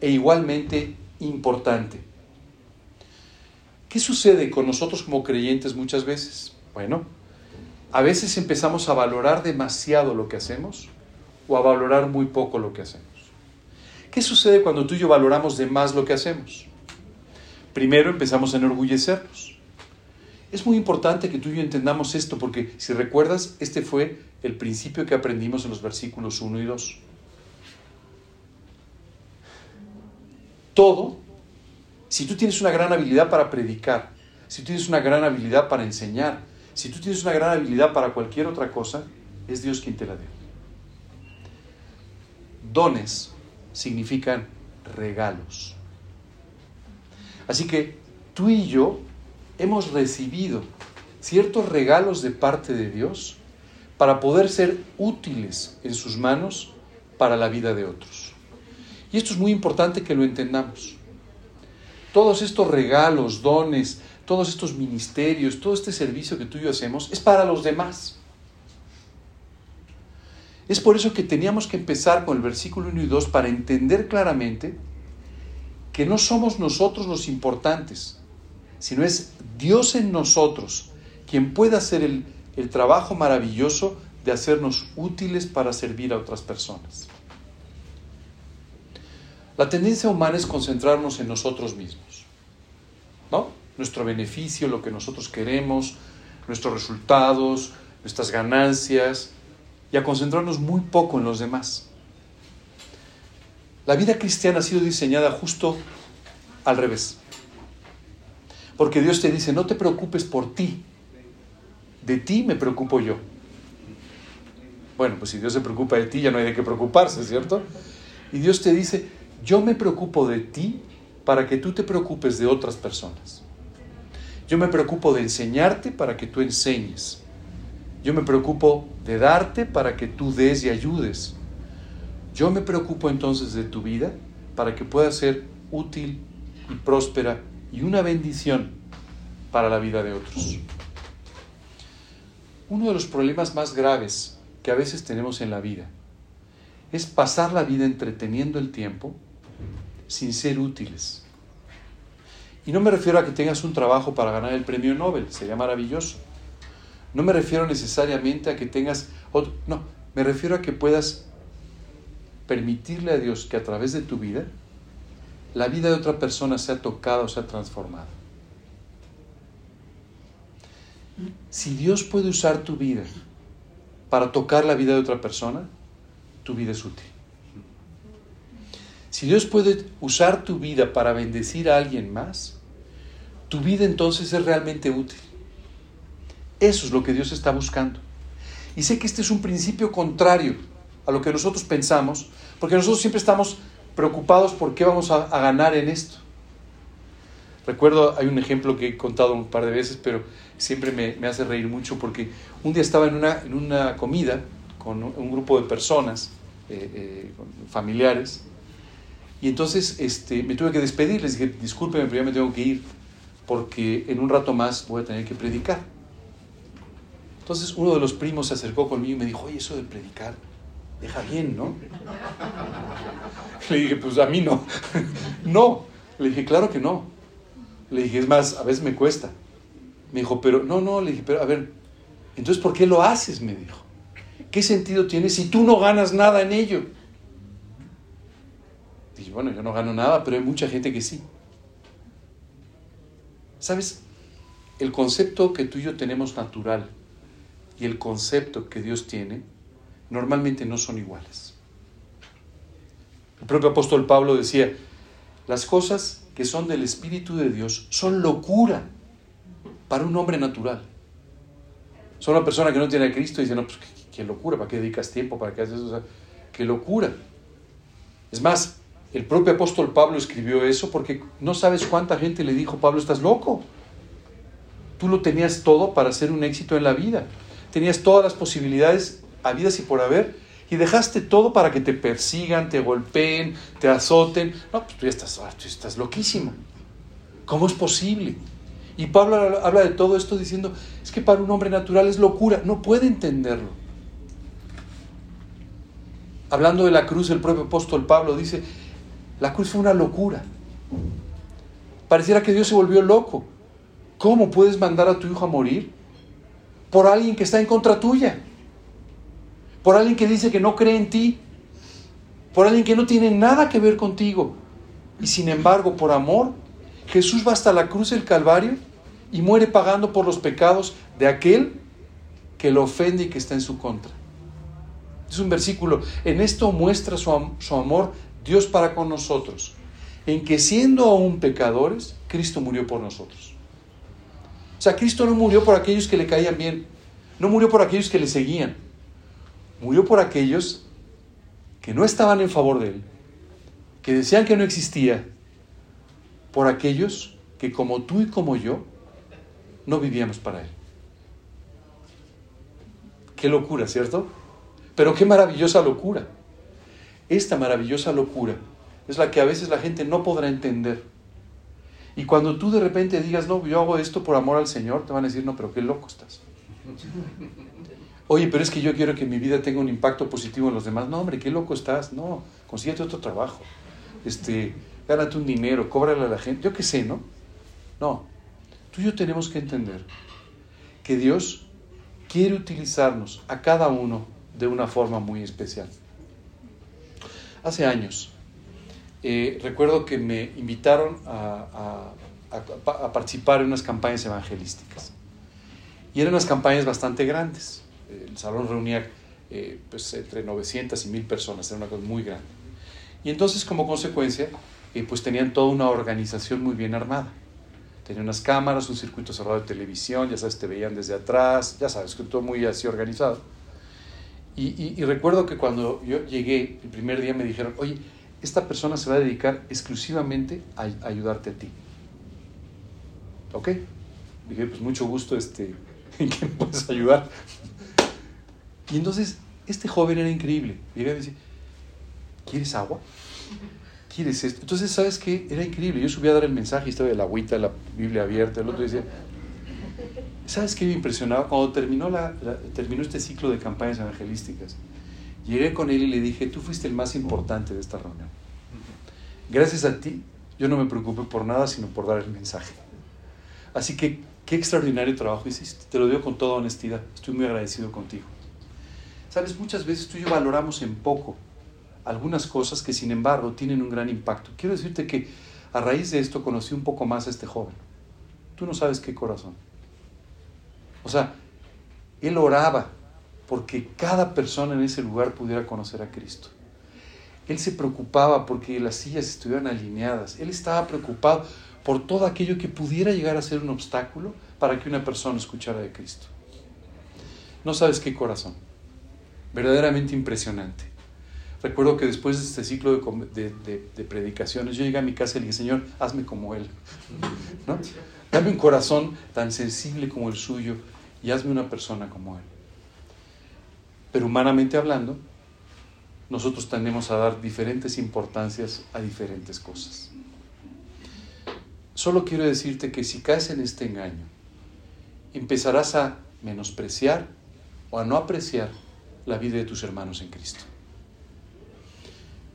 e igualmente importante. ¿Qué sucede con nosotros como creyentes muchas veces? Bueno, a veces empezamos a valorar demasiado lo que hacemos o a valorar muy poco lo que hacemos. ¿Qué sucede cuando tú y yo valoramos de más lo que hacemos? Primero empezamos a enorgullecernos. Es muy importante que tú y yo entendamos esto porque si recuerdas, este fue el principio que aprendimos en los versículos 1 y 2. Todo, si tú tienes una gran habilidad para predicar, si tú tienes una gran habilidad para enseñar, si tú tienes una gran habilidad para cualquier otra cosa, es Dios quien te la dio. Dones significan regalos. Así que tú y yo hemos recibido ciertos regalos de parte de Dios para poder ser útiles en sus manos para la vida de otros. Y esto es muy importante que lo entendamos. Todos estos regalos, dones, todos estos ministerios, todo este servicio que tú y yo hacemos es para los demás. Es por eso que teníamos que empezar con el versículo 1 y 2 para entender claramente que no somos nosotros los importantes, sino es Dios en nosotros quien puede hacer el, el trabajo maravilloso de hacernos útiles para servir a otras personas. La tendencia humana es concentrarnos en nosotros mismos. Nuestro beneficio, lo que nosotros queremos, nuestros resultados, nuestras ganancias, y a concentrarnos muy poco en los demás. La vida cristiana ha sido diseñada justo al revés. Porque Dios te dice, no te preocupes por ti, de ti me preocupo yo. Bueno, pues si Dios se preocupa de ti, ya no hay de qué preocuparse, ¿cierto? Y Dios te dice, yo me preocupo de ti para que tú te preocupes de otras personas. Yo me preocupo de enseñarte para que tú enseñes. Yo me preocupo de darte para que tú des y ayudes. Yo me preocupo entonces de tu vida para que pueda ser útil y próspera y una bendición para la vida de otros. Uno de los problemas más graves que a veces tenemos en la vida es pasar la vida entreteniendo el tiempo sin ser útiles. Y no me refiero a que tengas un trabajo para ganar el premio Nobel, sería maravilloso. No me refiero necesariamente a que tengas otro, no, me refiero a que puedas permitirle a Dios que a través de tu vida la vida de otra persona sea tocada o sea transformada. Si Dios puede usar tu vida para tocar la vida de otra persona, tu vida es útil. Si Dios puede usar tu vida para bendecir a alguien más, tu vida entonces es realmente útil. Eso es lo que Dios está buscando. Y sé que este es un principio contrario a lo que nosotros pensamos, porque nosotros siempre estamos preocupados por qué vamos a, ganar en esto. Recuerdo, hay un ejemplo que he contado un par de veces, pero siempre me, hace reír mucho porque un día estaba en una, en una comida con un grupo de personas eh, eh, familiares. Y entonces este, me tuve que despedir, les dije, discúlpenme, pero me tengo que ir, porque en un rato más voy a tener que predicar. Entonces uno de los primos se acercó conmigo y me dijo, oye, eso de predicar, deja bien, ¿no? Le dije, pues a mí no. no. Le dije, claro que no. Le dije, es más, a veces me cuesta. Me dijo, pero no, no, le dije, pero a ver, entonces ¿por qué lo haces? Me dijo. ¿qué sentido tiene si tú no ganas nada en ello? Dije, bueno, yo no gano nada, pero hay mucha gente que sí. ¿Sabes? El concepto que tú y yo tenemos natural y el concepto que Dios tiene normalmente no son iguales. El propio apóstol Pablo decía, las cosas que son del Espíritu de Dios son locura para un hombre natural. Son una persona que no tiene a Cristo y dice, no, pues qué locura, ¿para qué dedicas tiempo? ¿Para qué haces eso? qué locura. Es más, el propio apóstol Pablo escribió eso porque no sabes cuánta gente le dijo, Pablo, estás loco. Tú lo tenías todo para ser un éxito en la vida. Tenías todas las posibilidades habidas y por haber y dejaste todo para que te persigan, te golpeen, te azoten. No, pues tú ya estás, ah, tú estás loquísimo. ¿Cómo es posible? Y Pablo habla de todo esto diciendo, es que para un hombre natural es locura, no puede entenderlo. Hablando de la cruz, el propio apóstol Pablo dice, la cruz fue una locura. Pareciera que Dios se volvió loco. ¿Cómo puedes mandar a tu hijo a morir? Por alguien que está en contra tuya. Por alguien que dice que no cree en ti. Por alguien que no tiene nada que ver contigo. Y sin embargo, por amor, Jesús va hasta la cruz del Calvario y muere pagando por los pecados de aquel que lo ofende y que está en su contra. Es un versículo. En esto muestra su, amor Dios para con nosotros. En que siendo aún pecadores, Cristo murió por nosotros. O sea, Cristo no murió por aquellos que le caían bien. No murió por aquellos que le seguían. Murió por aquellos que no estaban en favor de Él. Que decían que no existía. Por aquellos que como tú y como yo no vivíamos para Él. Qué locura, ¿cierto? Pero qué maravillosa locura. Esta maravillosa locura es la que a veces la gente no podrá entender. Y cuando tú de repente digas, no, yo hago esto por amor al Señor, te van a decir, no, pero qué loco estás. Oye, pero es que yo quiero que mi vida tenga un impacto positivo en los demás. No, hombre, qué loco estás. No, consíguete otro trabajo. Este, gánate un dinero, cóbrale a la gente. Yo qué sé, ¿no? No. Tú y yo tenemos que entender que Dios quiere utilizarnos a cada uno de una forma muy especial. Hace años, eh, recuerdo que me invitaron a, participar en unas campañas evangelísticas. Y eran unas campañas bastante grandes. El salón reunía eh, pues, entre 900 y 1000 personas, era una cosa muy grande. Y entonces, como consecuencia, eh, pues tenían toda una organización muy bien armada. Tenían unas cámaras, un circuito cerrado de televisión, ya sabes, te veían desde atrás, ya sabes, que todo muy así organizado. Y, recuerdo que cuando yo llegué el primer día me dijeron, oye, esta persona se va a dedicar exclusivamente a, ayudarte a ti. ¿Ok? Dije, pues mucho gusto, este, ¿en qué me puedes ayudar? Y entonces, este joven era increíble. Llega y me dice, ¿quieres agua? ¿Quieres esto? Entonces, ¿sabes qué? Era increíble. Yo subí a dar el mensaje y estaba el agüita, la Biblia abierta. El otro decía, ¿Sabes qué me impresionaba? Cuando terminó, la, terminó este ciclo de campañas evangelísticas, llegué con él y le dije, tú fuiste el más importante de esta reunión. Gracias a ti, yo no me preocupé por nada, sino por dar el mensaje. Así que, qué extraordinario trabajo hiciste. Te lo digo con toda honestidad. Estoy muy agradecido contigo. Sabes, muchas veces tú y yo valoramos en poco algunas cosas que sin embargo tienen un gran impacto. Quiero decirte que a raíz de esto conocí un poco más a este joven. Tú no sabes qué corazón. O sea, él oraba porque cada persona en ese lugar pudiera conocer a Cristo. Él se preocupaba porque las sillas estuvieran alineadas. Él estaba preocupado por todo aquello que pudiera llegar a ser un obstáculo para que una persona escuchara de Cristo. No sabes qué corazón. Verdaderamente impresionante. Recuerdo que después de este ciclo de, predicaciones, yo llegué a mi casa y le dije, Señor, hazme como Él. ¿No? Dame un corazón tan sensible como el suyo y hazme una persona como Él. Pero humanamente hablando, nosotros tendemos a dar diferentes importancias a diferentes cosas. Solo quiero decirte que si caes en este engaño, empezarás a menospreciar o a no apreciar la vida de tus hermanos en Cristo.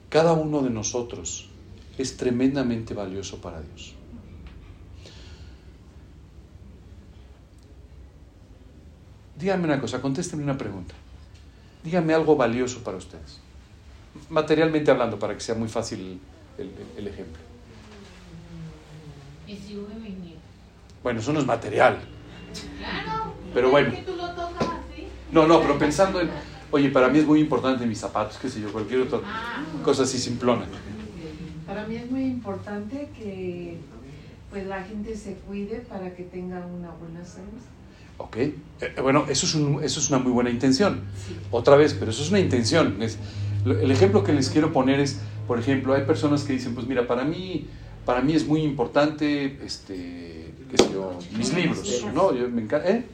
Cada uno de nosotros es tremendamente valioso para Dios. Díganme una cosa, contéstenme una pregunta. Díganme algo valioso para ustedes. Materialmente hablando, para que sea muy fácil el, ejemplo. Bueno, eso no es material. Claro. Pero bueno. No, no, pero pensando en Oye, para mí es muy importante mis zapatos, qué sé yo, cualquier otra ah. cosa así simplona. Para mí es muy importante que pues la gente se cuide para que tenga una buena salud. Ok, eh, bueno, eso es, eso es una muy buena intención. Otra vez, pero eso es una intención. Es, el ejemplo que les quiero poner es, por ejemplo, hay personas que dicen, pues mira, para mí, para mí es muy importante, este, qué sé yo, mis libros, ¿no? Yo me encanta, ¿eh?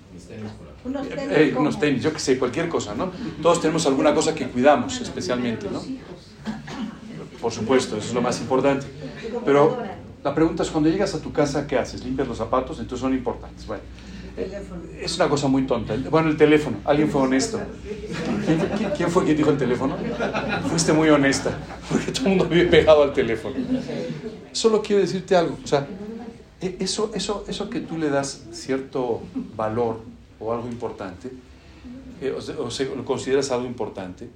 Unos eh, tenis, eh, unos tenis, yo que sé, cualquier cosa, ¿no? Todos tenemos alguna cosa que cuidamos especialmente, ¿no? Por supuesto, eso es lo más importante. Pero la pregunta es, cuando llegas a tu casa, ¿qué haces? ¿Limpias los zapatos? Entonces son importantes. Bueno, es una cosa muy tonta. Bueno, el teléfono. Alguien fue honesto. ¿Quién, fue quien dijo el teléfono? Fuiste muy honesta, porque todo el mundo vive pegado al teléfono. Solo quiero decirte algo. O sea, e, eso, eso, eso que tú le das cierto valor o algo importante, eh, o, lo consideras algo importante,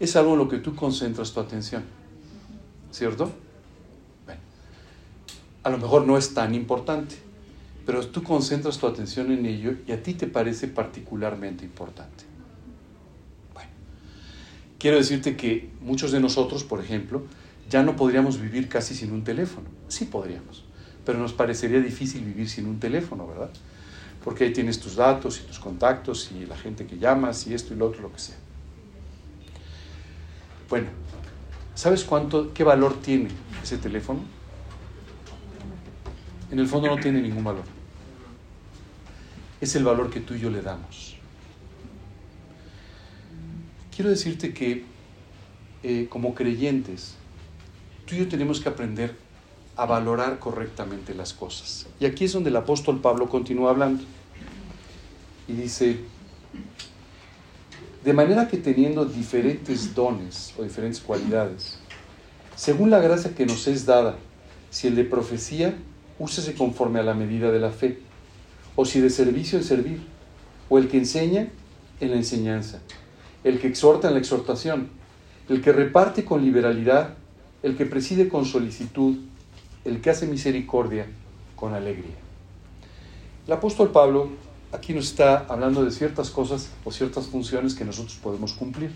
es algo en lo que tú concentras tu atención. ¿Cierto? A lo mejor no es tan importante, pero tú concentras tu atención en ello y a ti te parece particularmente importante. Bueno, quiero decirte que muchos de nosotros, por ejemplo, ya no podríamos vivir casi sin un teléfono. Sí podríamos, pero nos parecería difícil vivir sin un teléfono, ¿verdad? porque ahí tienes tus datos y tus contactos y la gente que llamas y esto y lo otro, lo que sea. Bueno, ¿sabes cuánto, qué valor tiene ese teléfono? En el fondo no tiene ningún valor. Es el valor que tú y yo le damos. Quiero decirte que eh, como creyentes, tú y yo tenemos que aprender a valorar correctamente las cosas. Y aquí es donde el apóstol Pablo continúa hablando. Y dice, de manera que teniendo diferentes dones o diferentes cualidades, según la gracia que nos es dada, si el de profecía, úsese conforme a la medida de la fe, o si de servicio en servir, o el que enseña en la enseñanza, el que exhorta en la exhortación, el que reparte con liberalidad, el que preside con solicitud, el que hace misericordia con alegría. El apóstol Pablo aquí nos está hablando de ciertas cosas o ciertas funciones que nosotros podemos cumplir.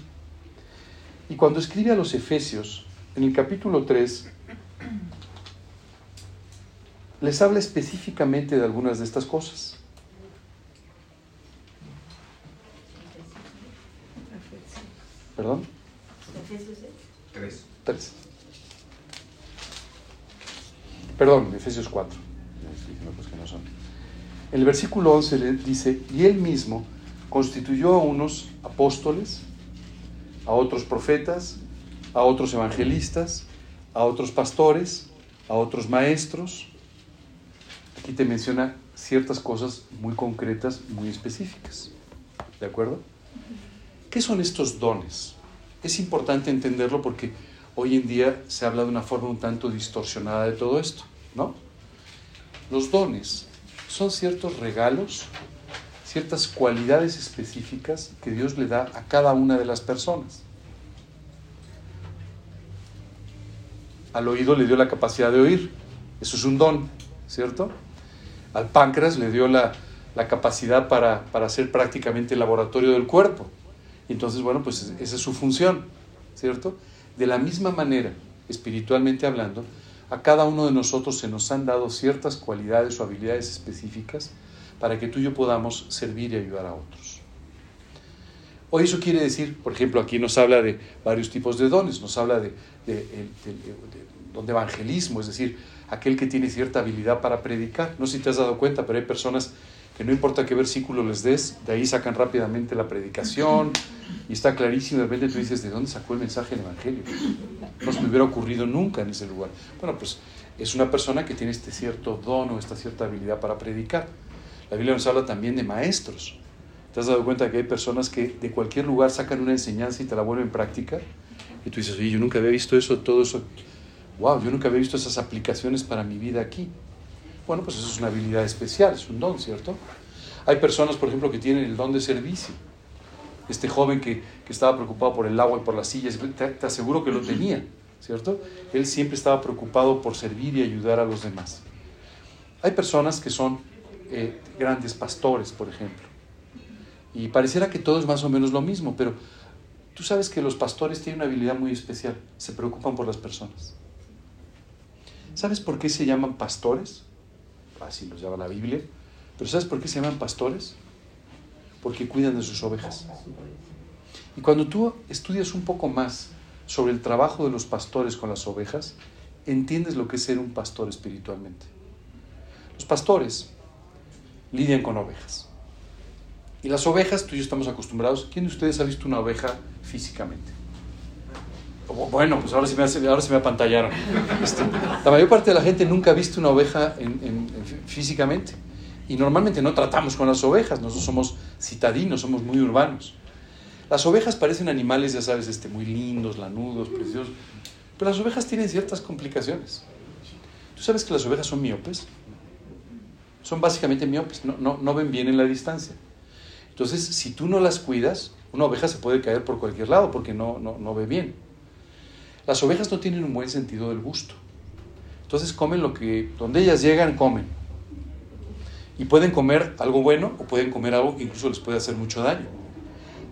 Y cuando escribe a los Efesios, en el capítulo 3, les habla específicamente de algunas de estas cosas. ¿Perdón? 3. 3. Perdón, Efesios 4. En el versículo 11 le dice, y él mismo constituyó a unos apóstoles, a otros profetas, a otros evangelistas, a otros pastores, a otros maestros. Aquí te menciona ciertas cosas muy concretas, muy específicas. ¿De acuerdo? ¿Qué son estos dones? Es importante entenderlo porque hoy en día se habla de una forma un tanto distorsionada de todo esto, ¿no? Los dones son ciertos regalos, ciertas cualidades específicas que Dios le da a cada una de las personas. Al oído le dio la capacidad de oír, eso es un don, ¿cierto? Al páncreas le dio la, capacidad para, para hacer prácticamente el laboratorio del cuerpo. Entonces, bueno, pues esa es su función, ¿cierto? De la misma manera, espiritualmente hablando, a cada uno de nosotros se nos han dado ciertas cualidades o habilidades específicas para que tú y yo podamos servir y ayudar a otros. Hoy eso quiere decir, por ejemplo, aquí nos habla de varios tipos de dones, nos habla de, de, don de evangelismo, es decir, aquel que tiene cierta habilidad para predicar. No sé si te has dado cuenta, pero hay personas que no importa qué versículo les des, de ahí sacan rápidamente la predicación y está clarísimo. De repente tú dices, ¿de dónde sacó el mensaje del Evangelio? No se me hubiera ocurrido nunca en ese lugar. Bueno, pues es una persona que tiene este cierto don o esta cierta habilidad para predicar. La Biblia nos habla también de maestros. ¿Te has dado cuenta que hay personas que de cualquier lugar sacan una enseñanza y te la vuelven práctica? Y tú dices, oye, yo nunca había visto eso, todo eso. Wow, yo nunca había visto esas aplicaciones para mi vida aquí. Bueno, pues eso es una habilidad especial, es un don, ¿cierto? Hay personas, por ejemplo, que tienen el don de servicio. Este joven que, estaba preocupado por el agua y por las sillas, te, te aseguro que lo tenía, ¿cierto? Él siempre estaba preocupado por servir y ayudar a los demás. Hay personas que son eh, grandes pastores, por ejemplo. Y pareciera que todo es más o menos lo mismo, pero tú sabes que los pastores tienen una habilidad muy especial, se preocupan por las personas. ¿Sabes por qué se llaman pastores? Así los llama la Biblia. Pero ¿sabes por qué se llaman pastores? Porque cuidan de sus ovejas. Y cuando tú estudias un poco más sobre el trabajo de los pastores con las ovejas, entiendes lo que es ser un pastor espiritualmente. Los pastores lidian con ovejas. Y las ovejas, tú y yo estamos acostumbrados. ¿Quién de ustedes ha visto una oveja físicamente? Bueno, pues ahora sí me, ahora me apantallaron. Este, la mayor parte de la gente nunca ha visto una oveja físicamente. Y normalmente no tratamos con las ovejas. Nosotros somos citadinos, somos muy urbanos. Las ovejas parecen animales, ya sabes, este, muy lindos, lanudos, preciosos. Pero las ovejas tienen ciertas complicaciones. ¿Tú sabes que las ovejas son miopes? son básicamente miopes, no, no, no ven bien en la distancia. Entonces, si tú no las cuidas, una oveja se puede caer por cualquier lado porque no, no, no ve bien. Las ovejas no tienen un buen sentido del gusto. Entonces comen lo que, donde ellas llegan, comen. Y pueden comer algo bueno o pueden comer algo que incluso les puede hacer mucho daño.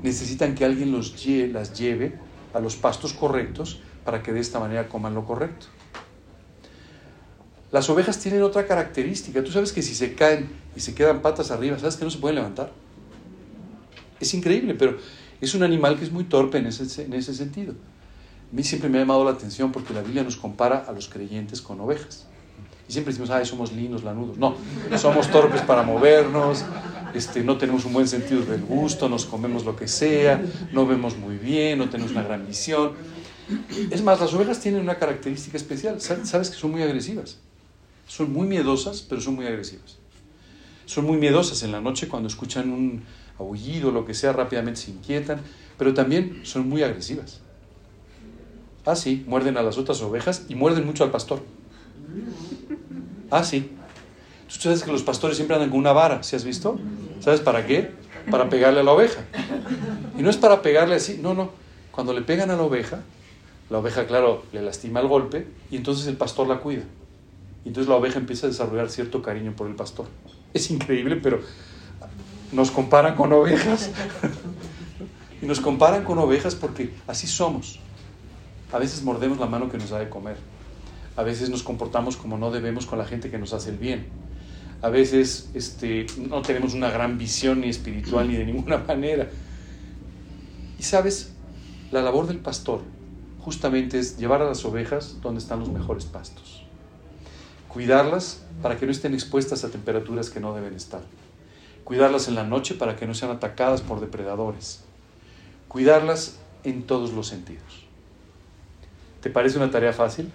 Necesitan que alguien los las lleve a los pastos correctos para que de esta manera coman lo correcto. Las ovejas tienen otra característica. Tú sabes que si se caen y se quedan patas arriba, ¿sabes que no se pueden levantar? Es increíble, pero es un animal que es muy torpe en ese sentido. A mí siempre me ha llamado la atención porque la Biblia nos compara a los creyentes con ovejas. Y siempre decimos, ay, somos lindos, lanudos. No, somos torpes para movernos, este, no tenemos un buen sentido del gusto, nos comemos lo que sea, no vemos muy bien, no tenemos una gran visión. Es más, las ovejas tienen una característica especial. Sabes que son muy agresivas. Son muy miedosas, pero son muy agresivas. Son muy miedosas en la noche cuando escuchan un aullido, lo que sea, rápidamente se inquietan, pero también son muy agresivas. Ah, sí, muerden a las otras ovejas y muerden mucho al pastor. Ah, sí. Tú sabes que los pastores siempre andan con una vara, ¿sí has visto? ¿Sabes para qué? Para pegarle a la oveja. Y no es para pegarle así, no, no. Cuando le pegan a la oveja, la oveja, claro, le lastima el golpe y entonces el pastor la cuida. Y entonces la oveja empieza a desarrollar cierto cariño por el pastor. Es increíble, pero nos comparan con ovejas. y nos comparan con ovejas porque así somos. A veces mordemos la mano que nos da de comer. A veces nos comportamos como no debemos con la gente que nos hace el bien. A veces este, no tenemos una gran visión ni espiritual ni de ninguna manera. Y sabes, la labor del pastor justamente es llevar a las ovejas donde están los mejores pastos cuidarlas para que no estén expuestas a temperaturas que no deben estar, cuidarlas en la noche para que no sean atacadas por depredadores, cuidarlas en todos los sentidos. ¿Te parece una tarea fácil?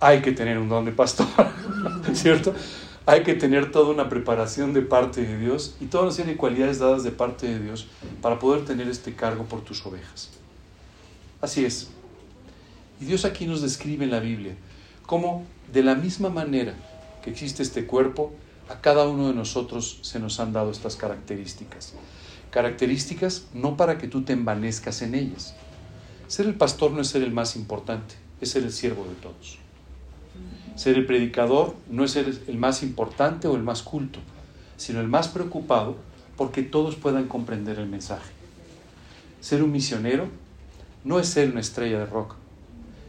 Hay que tener un don de pastor, ¿cierto? hay que tener toda una preparación de parte de Dios y toda una serie de cualidades dadas de parte de Dios para poder tener este cargo por tus ovejas. Así es. Y Dios aquí nos describe en la Biblia cómo de la misma manera que existe este cuerpo, a cada uno de nosotros se nos han dado estas características. Características no para que tú te envanezcas en ellas. Ser el pastor no es ser el más importante, es ser el siervo de todos. Ser el predicador no es ser el más importante o el más culto, sino el más preocupado porque todos puedan comprender el mensaje. Ser un misionero no es ser una estrella de rock.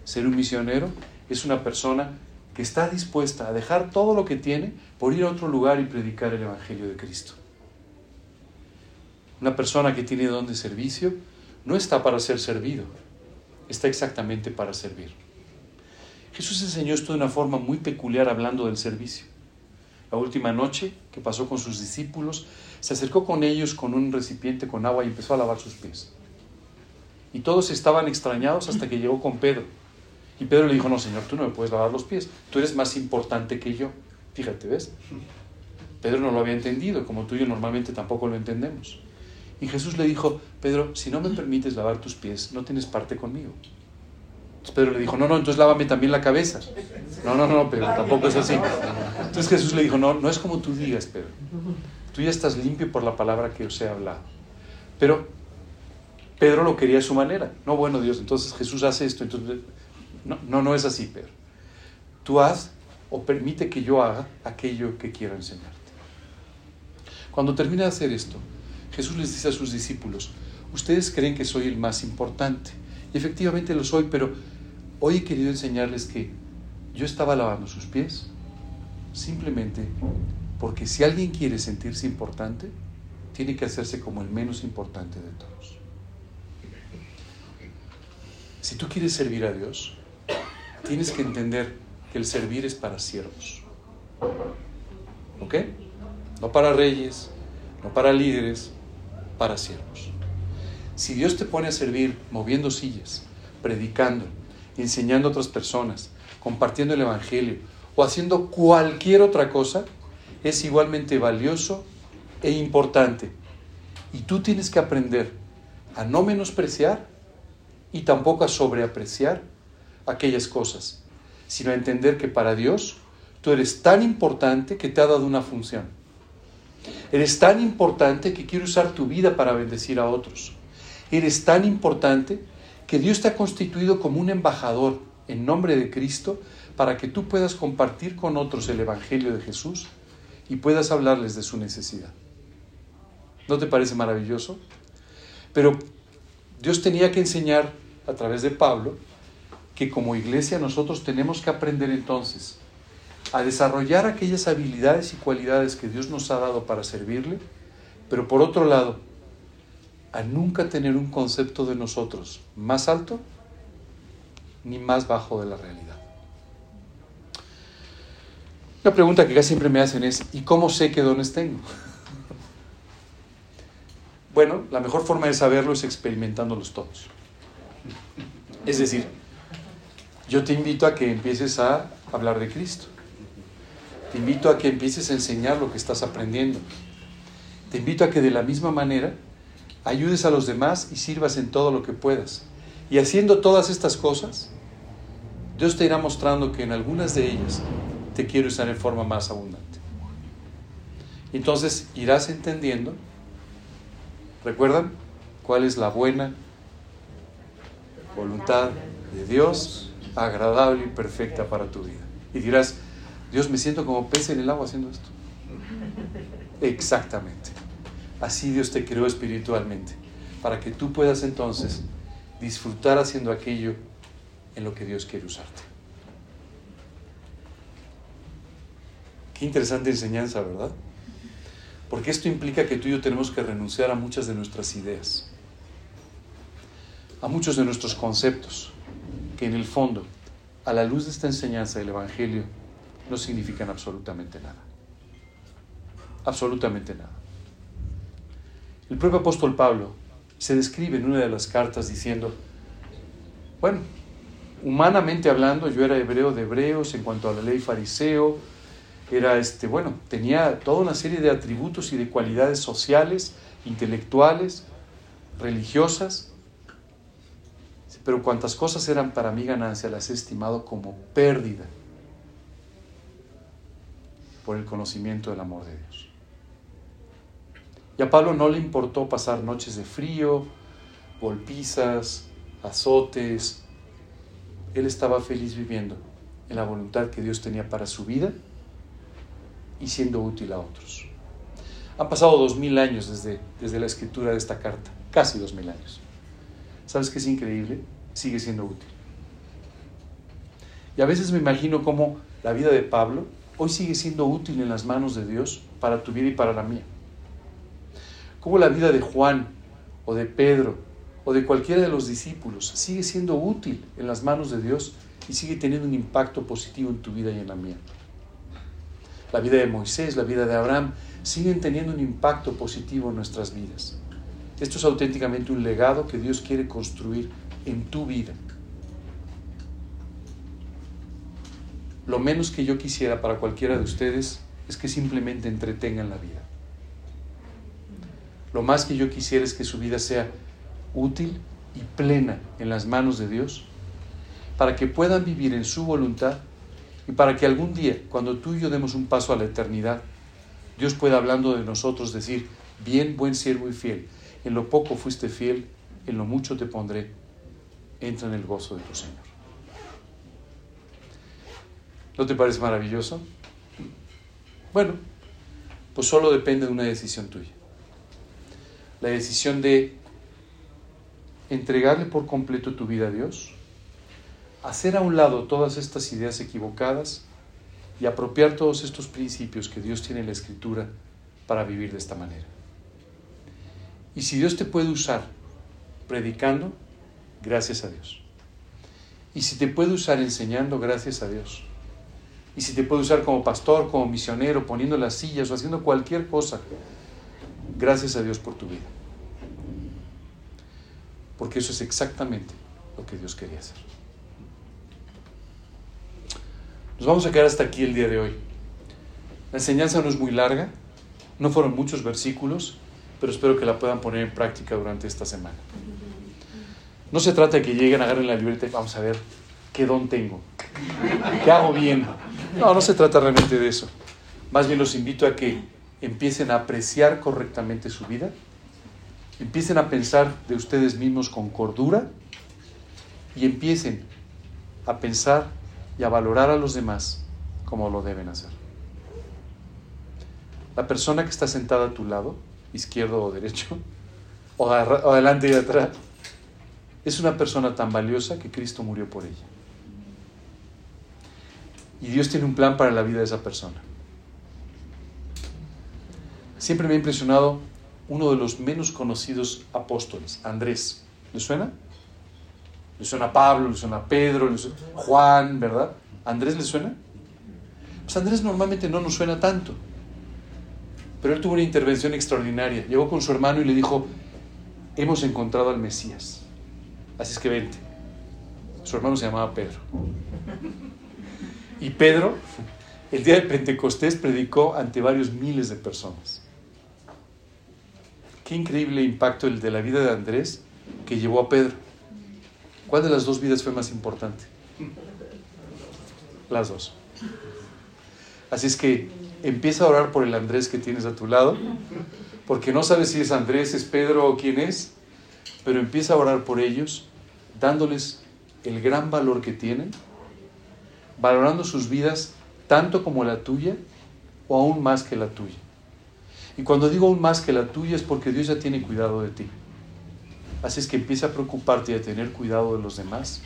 Ser un misionero es una persona que está dispuesta a dejar todo lo que tiene por ir a otro lugar y predicar el Evangelio de Cristo. Una persona que tiene don de servicio no está para ser servido, está exactamente para servir. Jesús enseñó esto de una forma muy peculiar hablando del servicio. La última noche que pasó con sus discípulos, se acercó con ellos con un recipiente con agua y empezó a lavar sus pies. Y todos estaban extrañados hasta que llegó con Pedro. Y Pedro le dijo, no, Señor, tú no me puedes lavar los pies, tú eres más importante que yo. Fíjate, ¿ves? Pedro no lo había entendido, como tú y yo normalmente tampoco lo entendemos. Y Jesús le dijo, Pedro, si no me permites lavar tus pies, no tienes parte conmigo. Entonces Pedro le dijo, no, no, entonces lávame también la cabeza. No, no, no, Pedro, tampoco es así. Entonces Jesús le dijo, no, no es como tú digas, Pedro. Tú ya estás limpio por la palabra que os he hablado. Pero Pedro lo quería a su manera. No, bueno, Dios, entonces Jesús hace esto, entonces no, no, no es así, Pedro. Tú haz o permite que yo haga aquello que quiero enseñarte. Cuando termina de hacer esto, Jesús les dice a sus discípulos, ustedes creen que soy el más importante. Y efectivamente lo soy, pero hoy he querido enseñarles que yo estaba lavando sus pies simplemente porque si alguien quiere sentirse importante, tiene que hacerse como el menos importante de todos. Si tú quieres servir a Dios, tienes que entender que el servir es para siervos. ¿Ok? No para reyes, no para líderes, para siervos. Si Dios te pone a servir moviendo sillas, predicando, enseñando a otras personas, compartiendo el Evangelio o haciendo cualquier otra cosa, es igualmente valioso e importante. Y tú tienes que aprender a no menospreciar y tampoco a sobreapreciar aquellas cosas, sino a entender que para Dios tú eres tan importante que te ha dado una función. Eres tan importante que quiere usar tu vida para bendecir a otros. Eres tan importante que Dios te ha constituido como un embajador en nombre de Cristo para que tú puedas compartir con otros el Evangelio de Jesús y puedas hablarles de su necesidad. ¿No te parece maravilloso? Pero Dios tenía que enseñar a través de Pablo que como iglesia nosotros tenemos que aprender entonces a desarrollar aquellas habilidades y cualidades que Dios nos ha dado para servirle, pero por otro lado, a nunca tener un concepto de nosotros más alto ni más bajo de la realidad. Una pregunta que casi siempre me hacen es, ¿y cómo sé qué dones tengo? Bueno, la mejor forma de saberlo es experimentándolos todos. Es decir, yo te invito a que empieces a hablar de Cristo. Te invito a que empieces a enseñar lo que estás aprendiendo. Te invito a que de la misma manera ayudes a los demás y sirvas en todo lo que puedas. Y haciendo todas estas cosas, Dios te irá mostrando que en algunas de ellas te quiero usar en forma más abundante. Entonces irás entendiendo, ¿recuerdan? ¿Cuál es la buena voluntad de Dios? agradable y perfecta para tu vida. Y dirás, Dios, me siento como pez en el agua haciendo esto. Exactamente. Así Dios te creó espiritualmente, para que tú puedas entonces disfrutar haciendo aquello en lo que Dios quiere usarte. Qué interesante enseñanza, ¿verdad? Porque esto implica que tú y yo tenemos que renunciar a muchas de nuestras ideas, a muchos de nuestros conceptos, que en el fondo, a la luz de esta enseñanza del Evangelio, no significan absolutamente nada. Absolutamente nada. El propio apóstol Pablo se describe en una de las cartas diciendo, bueno, humanamente hablando, yo era hebreo de hebreos en cuanto a la ley fariseo, era este, bueno, tenía toda una serie de atributos y de cualidades sociales, intelectuales, religiosas, pero cuantas cosas eran para mí ganancia las he estimado como pérdida por el conocimiento del amor de Dios. Y a Pablo no le importó pasar noches de frío, golpizas, azotes. Él estaba feliz viviendo en la voluntad que Dios tenía para su vida y siendo útil a otros. Han pasado dos mil años desde, desde la escritura de esta carta, casi dos mil años. ¿Sabes qué es increíble? Sigue siendo útil. Y a veces me imagino cómo la vida de Pablo hoy sigue siendo útil en las manos de Dios para tu vida y para la mía cómo la vida de Juan o de Pedro o de cualquiera de los discípulos sigue siendo útil en las manos de Dios y sigue teniendo un impacto positivo en tu vida y en la mía. La vida de Moisés, la vida de Abraham, siguen teniendo un impacto positivo en nuestras vidas. Esto es auténticamente un legado que Dios quiere construir en tu vida. Lo menos que yo quisiera para cualquiera de ustedes es que simplemente entretengan la vida. Lo más que yo quisiera es que su vida sea útil y plena en las manos de Dios, para que puedan vivir en su voluntad y para que algún día, cuando tú y yo demos un paso a la eternidad, Dios pueda hablando de nosotros decir, bien, buen siervo y fiel, en lo poco fuiste fiel, en lo mucho te pondré, entra en el gozo de tu Señor. ¿No te parece maravilloso? Bueno, pues solo depende de una decisión tuya la decisión de entregarle por completo tu vida a Dios, hacer a un lado todas estas ideas equivocadas y apropiar todos estos principios que Dios tiene en la Escritura para vivir de esta manera. Y si Dios te puede usar predicando, gracias a Dios. Y si te puede usar enseñando, gracias a Dios. Y si te puede usar como pastor, como misionero, poniendo las sillas o haciendo cualquier cosa, Gracias a Dios por tu vida. Porque eso es exactamente lo que Dios quería hacer. Nos vamos a quedar hasta aquí el día de hoy. La enseñanza no es muy larga, no fueron muchos versículos, pero espero que la puedan poner en práctica durante esta semana. No se trata de que lleguen, agarren la libreta y vamos a ver qué don tengo, qué hago bien. No, no se trata realmente de eso. Más bien los invito a que empiecen a apreciar correctamente su vida, empiecen a pensar de ustedes mismos con cordura y empiecen a pensar y a valorar a los demás como lo deben hacer. La persona que está sentada a tu lado, izquierdo o derecho, o, adelante y atrás, es una persona tan valiosa que Cristo murió por ella. Y Dios tiene un plan para la vida de esa persona. Siempre me ha impresionado uno de los menos conocidos apóstoles, Andrés. ¿Le suena? Le suena Pablo, le suena Pedro, le suena Juan, ¿verdad? ¿Andrés le suena? Pues Andrés normalmente no nos suena tanto. Pero él tuvo una intervención extraordinaria. Llegó con su hermano y le dijo, hemos encontrado al Mesías. Así es que vente. Su hermano se llamaba Pedro. Y Pedro, el día de Pentecostés, predicó ante varios miles de personas. Qué increíble impacto el de la vida de Andrés que llevó a Pedro. ¿Cuál de las dos vidas fue más importante? Las dos. Así es que empieza a orar por el Andrés que tienes a tu lado, porque no sabes si es Andrés, es Pedro o quién es, pero empieza a orar por ellos, dándoles el gran valor que tienen, valorando sus vidas tanto como la tuya o aún más que la tuya. Y cuando digo aún más que la tuya es porque Dios ya tiene cuidado de ti. Así es que empieza a preocuparte y a tener cuidado de los demás.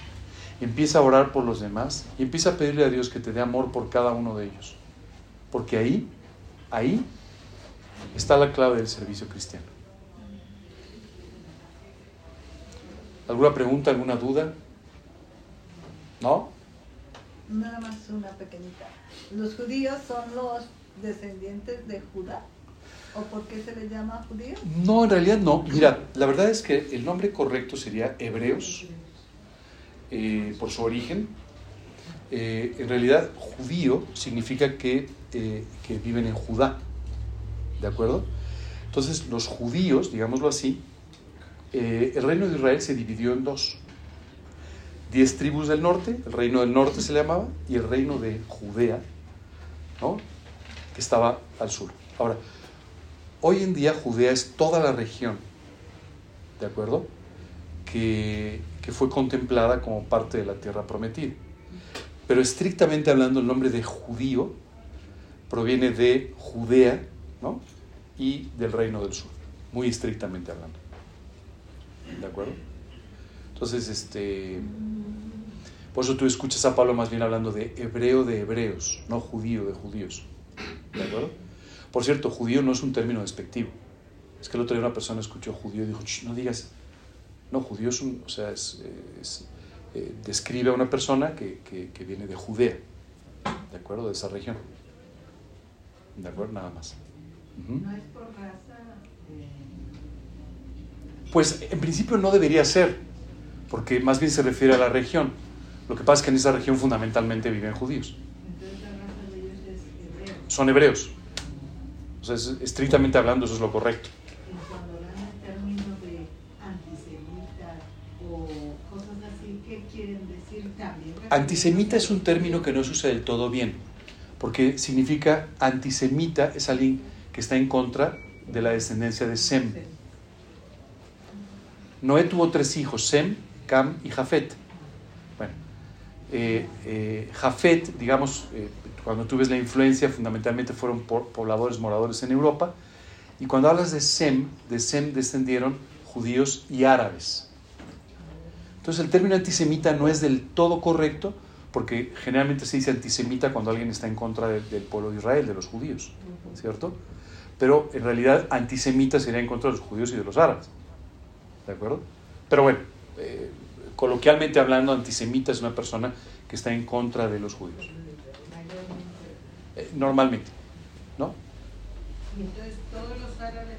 Empieza a orar por los demás y empieza a pedirle a Dios que te dé amor por cada uno de ellos. Porque ahí, ahí está la clave del servicio cristiano. ¿Alguna pregunta, alguna duda? ¿No? Nada más una pequeñita. ¿Los judíos son los descendientes de Judá? ¿O por qué se les llama judíos? No, en realidad no. Mira, la verdad es que el nombre correcto sería hebreos, eh, por su origen. eh, en realidad judío significa que, eh, que viven en Judá. ¿De acuerdo? Entonces los judíos, digámoslo así, el reino de Israel se dividió en dos. Diez tribus del norte, el reino del norte se le llamaba, y el reino de Judea, ¿no? que estaba al sur. Ahora, hoy en día Judea es toda la región, ¿de acuerdo? Que, que fue contemplada como parte de la tierra prometida. Pero estrictamente hablando, el nombre de judío proviene de Judea ¿no? y del reino del sur, muy estrictamente hablando. ¿De acuerdo? Entonces, este, por eso tú escuchas a Pablo más bien hablando de hebreo de hebreos, no judío de judíos. ¿De acuerdo? Por cierto, judío no es un término despectivo. Es que el otro día una persona escuchó judío y dijo, no digas, no, judío es un, o sea, es, es eh, describe a una persona que, que, que, viene de Judea, ¿de acuerdo? De esa región. ¿De acuerdo? Nada más. Uh -huh. ¿No es por raza? Eh... Pues en principio no debería ser, porque más bien se refiere a la región. Lo que pasa es que en esa región fundamentalmente viven judíos. Entonces la raza de ellos es hebreo. Son hebreos. O sea, es, estrictamente hablando, eso es lo correcto. Antisemita es un término que no se usa del todo bien, porque significa antisemita es alguien que está en contra de la descendencia de Sem. Noé tuvo tres hijos, Sem, Cam y Jafet. Eh, eh, Jafet, digamos, eh, cuando tú ves la influencia, fundamentalmente fueron por, pobladores moradores en Europa. Y cuando hablas de Sem, de Sem descendieron judíos y árabes. Entonces el término antisemita no es del todo correcto, porque generalmente se dice antisemita cuando alguien está en contra de, del pueblo de Israel, de los judíos, ¿cierto? Pero en realidad antisemita sería en contra de los judíos y de los árabes. ¿De acuerdo? Pero bueno, eh, coloquialmente hablando, antisemita es una persona que está en contra de los judíos. Eh, normalmente, ¿no? Y entonces todos los árabes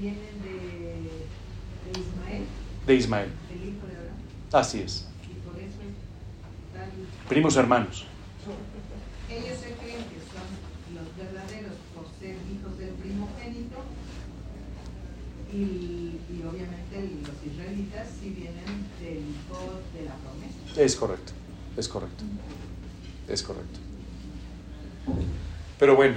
vienen de, de Ismael, De Ismael. del hijo de Abraham, Así es. y por eso es tal- Primos hermanos. ellos se creen que son los verdaderos por ser hijos del primogénito y, y obviamente los israelitas sí vienen de la promesa. Es correcto, es correcto, es correcto. Pero bueno,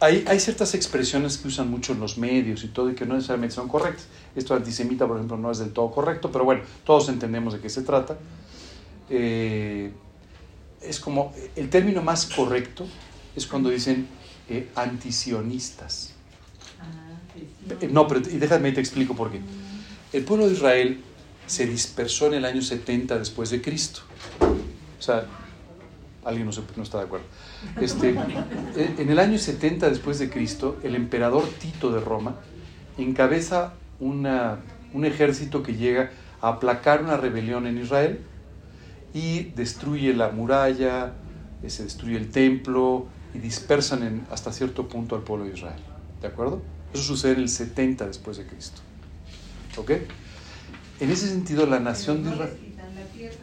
hay, hay ciertas expresiones que usan mucho en los medios y todo y que no necesariamente son correctas. Esto antisemita, por ejemplo, no es del todo correcto, pero bueno, todos entendemos de qué se trata. Eh, es como, el término más correcto es cuando dicen eh, antisionistas. Ah, Eh, No, pero y déjame te explico por qué. El pueblo de Israel se dispersó en el año 70 después de Cristo. O sea, alguien no, está de acuerdo. Este, en en el año 70 después de Cristo, el emperador Tito de Roma encabeza una- un ejército que llega a aplacar una rebelión en Israel y destruye la muralla, eh, se destruye el templo y dispersan hasta cierto punto al pueblo de Israel. ¿De acuerdo? Eso sucede en el 70 después de Cristo. ¿Ok? En ese sentido, la nación de no Israel... les quitan la tierra,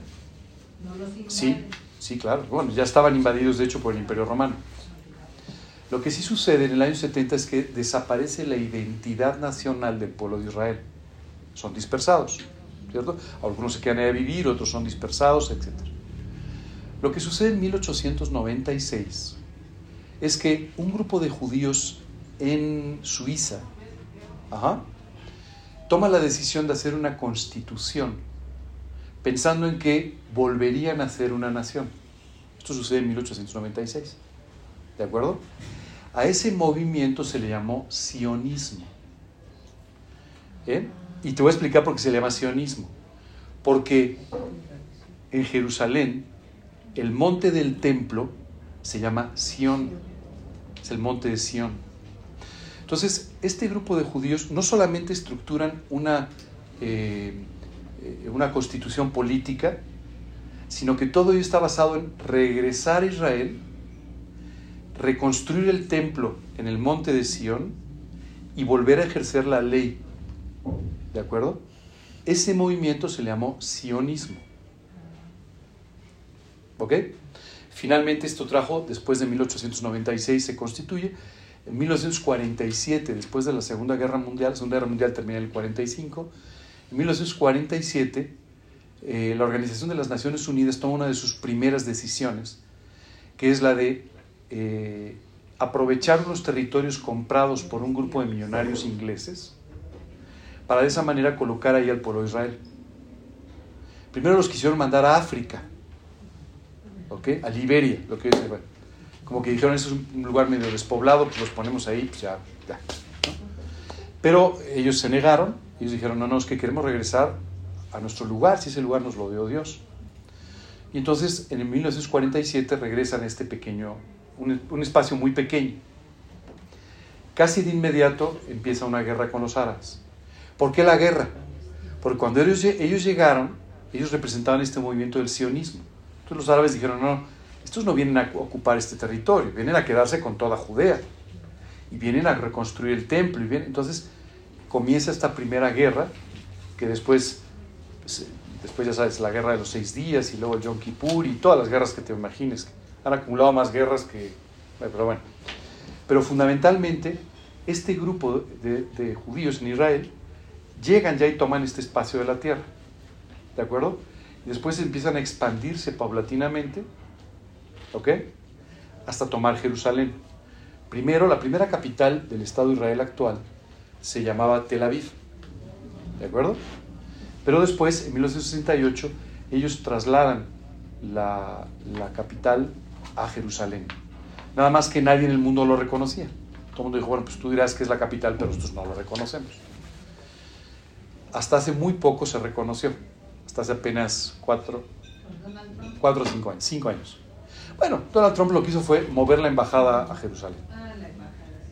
no los. Sí, sí, claro. Bueno, ya estaban invadidos, de hecho, por el Imperio Romano. Lo que sí sucede en el año 70 es que desaparece la identidad nacional del pueblo de Israel. Son dispersados, ¿cierto? Algunos se quedan ahí a vivir, otros son dispersados, etc. Lo que sucede en 1896 es que un grupo de judíos en Suiza ajá, toma la decisión de hacer una constitución pensando en que volverían a ser una nación. Esto sucede en 1896. ¿De acuerdo? A ese movimiento se le llamó sionismo. ¿Eh? Y te voy a explicar por qué se le llama sionismo. Porque en Jerusalén el monte del templo se llama Sión. Es el monte de Sión. Entonces, este grupo de judíos no solamente estructuran una, eh, eh, una constitución política, sino que todo ello está basado en regresar a Israel, reconstruir el templo en el monte de Sión y volver a ejercer la ley. ¿De acuerdo? Ese movimiento se llamó sionismo. ¿Ok? Finalmente esto trajo, después de 1896 se constituye, en 1947, después de la Segunda Guerra Mundial, la Segunda Guerra Mundial termina en el 45, en 1947 eh, la Organización de las Naciones Unidas toma una de sus primeras decisiones, que es la de eh, aprovechar unos territorios comprados por un grupo de millonarios ingleses para de esa manera colocar ahí al pueblo de Israel. Primero los quisieron mandar a África, a Liberia, lo que como que dijeron, eso es un lugar medio despoblado, pues los ponemos ahí, pues ya, ya. Pero ellos se negaron, ellos dijeron, no, no, es que queremos regresar a nuestro lugar, si ese lugar nos lo dio Dios. Y entonces en 1947 regresan a este pequeño, un, un espacio muy pequeño. Casi de inmediato empieza una guerra con los árabes. ¿Por qué la guerra? Porque cuando ellos, ellos llegaron, ellos representaban este movimiento del sionismo. Entonces los árabes dijeron, no, estos no vienen a ocupar este territorio, vienen a quedarse con toda Judea y vienen a reconstruir el templo. Y entonces comienza esta primera guerra, que después, pues, después ya sabes, la guerra de los seis días y luego el Yom Kippur y todas las guerras que te imagines. Han acumulado más guerras que... Pero bueno. Pero fundamentalmente, este grupo de, de judíos en Israel llegan ya y toman este espacio de la tierra. ¿De acuerdo? Después empiezan a expandirse paulatinamente ¿ok? Hasta tomar Jerusalén. Primero, la primera capital del Estado de Israel actual se llamaba Tel Aviv, ¿de acuerdo? Pero después, en 1968, ellos trasladan la, capital a Jerusalén. Nada más que nadie en el mundo lo reconocía. Todo el mundo dijo, bueno, pues tú dirás que es la capital, pero nosotros no lo reconocemos. Hasta hace muy poco se reconoció, hasta hace apenas cuatro, cuatro o cinco cinco años. Bueno, Donald Trump lo que hizo fue mover la embajada a Jerusalén,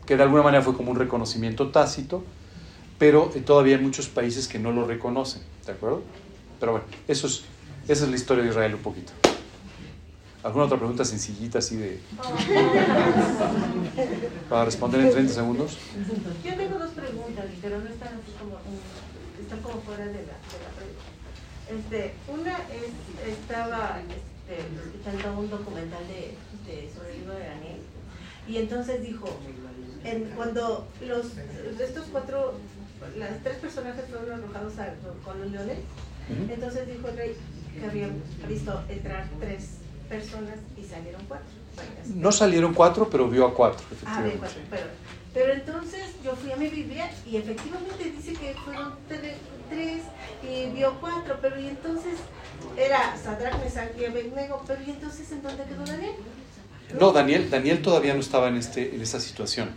que de alguna manera fue como un reconocimiento tácito, pero eh, todavía hay muchos países que no lo reconocen, ¿de acuerdo? Pero bueno, eso es, esa es la historia de Israel un poquito. ¿Alguna otra pregunta sencillita así de... para responder en 30 segundos? Yo tengo dos preguntas, pero no están así como, están como fuera de la, de la pregunta. Este, una es, estaba escuchando un documental de, sobre el libro de Daniel. Y entonces dijo, en, cuando los, estos cuatro, las tres personajes fueron arrojados con los leones, entonces dijo el rey que había visto entrar tres personas y salieron cuatro. No salieron cuatro, pero vio a cuatro, Ah, cuatro, pero, pero entonces yo fui a mi Biblia y efectivamente dice que fueron tres y vio cuatro, pero y entonces era Sadrach, Mesach y Abednego, pero ¿y entonces en dónde quedó Daniel? No, Daniel, Daniel todavía no estaba en, este, en esta situación.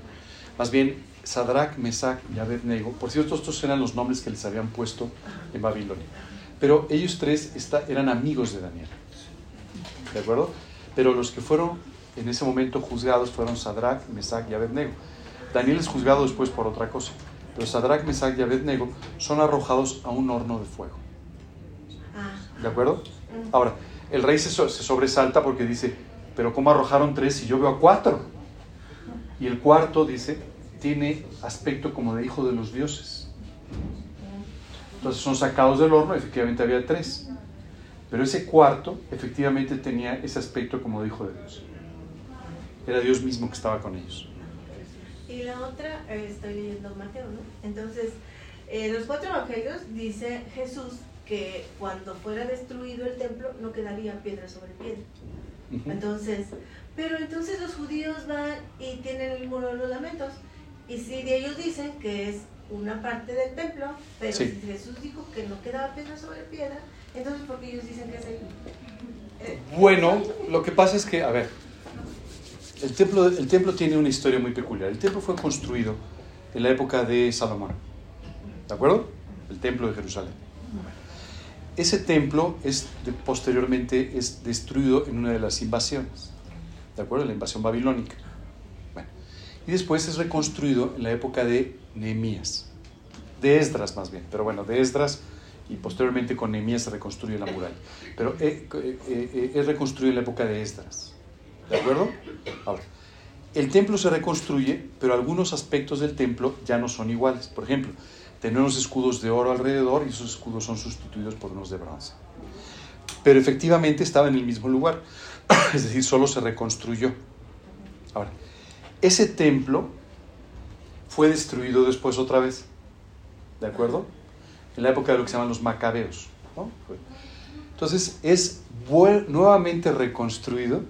Más bien, Sadrach, Mesach y Abednego, por cierto, estos eran los nombres que les habían puesto en Babilonia. Pero ellos tres eran amigos de Daniel. ¿De acuerdo? Pero los que fueron en ese momento juzgados fueron Sadrach, Mesach y Abednego. Daniel es juzgado después por otra cosa. Pero Sadrach, Mesach y Abednego son arrojados a un horno de fuego. ¿De acuerdo? Ahora, el rey se, sobresalta porque dice, pero ¿cómo arrojaron tres si yo veo a cuatro? Y el cuarto, dice, tiene aspecto como de hijo de los dioses. Entonces son sacados del horno, efectivamente había tres. Pero ese cuarto efectivamente tenía ese aspecto como de hijo de Dios. Era Dios mismo que estaba con ellos. Y la otra, eh, estoy leyendo Mateo, ¿no? Entonces, eh, los cuatro evangelios dice Jesús que cuando fuera destruido el templo no quedaría piedra sobre piedra. Entonces, pero entonces los judíos van y tienen el muro de los lamentos. Y si ellos dicen que es una parte del templo, pero si Jesús dijo que no quedaba piedra sobre piedra, entonces ¿por qué ellos dicen que es ahí? Bueno, lo que pasa es que, a ver, el templo, el templo tiene una historia muy peculiar. El templo fue construido en la época de Salomón. ¿De acuerdo? El templo de Jerusalén. Ese templo es, posteriormente es destruido en una de las invasiones, ¿de acuerdo? La invasión babilónica. y después es reconstruido en la época de Nehemías, de Esdras más bien, pero bueno, de Esdras y posteriormente con Nehemías se reconstruye la muralla. Pero eh, eh, eh, es reconstruido en la época de Esdras, ¿de acuerdo? Ahora, el templo se reconstruye, pero algunos aspectos del templo ya no son iguales. Por ejemplo, tenemos escudos de oro alrededor y esos escudos son sustituidos por unos de bronce. pero efectivamente estaba en el mismo lugar, es decir, solo se reconstruyó. Ahora, ese templo fue destruido después otra vez, ¿de acuerdo? En la época de lo que se llaman los macabeos. Entonces es nuevamente reconstruido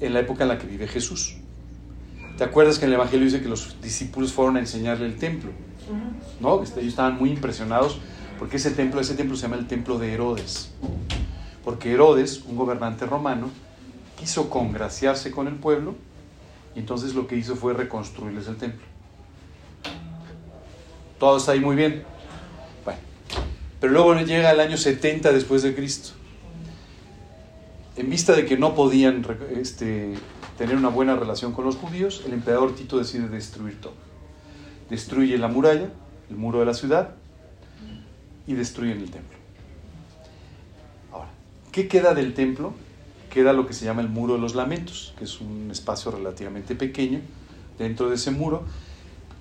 en la época en la que vive Jesús. ¿Te acuerdas que en el Evangelio dice que los discípulos fueron a enseñarle el templo? ¿No? Este, ellos estaban muy impresionados porque ese templo, ese templo se llama el templo de Herodes. Porque Herodes, un gobernante romano, quiso congraciarse con el pueblo y entonces lo que hizo fue reconstruirles el templo. Todo está ahí muy bien. Bueno, pero luego llega el año 70 después de Cristo. En vista de que no podían este, tener una buena relación con los judíos, el emperador Tito decide destruir todo. Destruye la muralla, el muro de la ciudad, y destruyen el templo. Ahora, ¿qué queda del templo? Queda lo que se llama el muro de los lamentos, que es un espacio relativamente pequeño dentro de ese muro,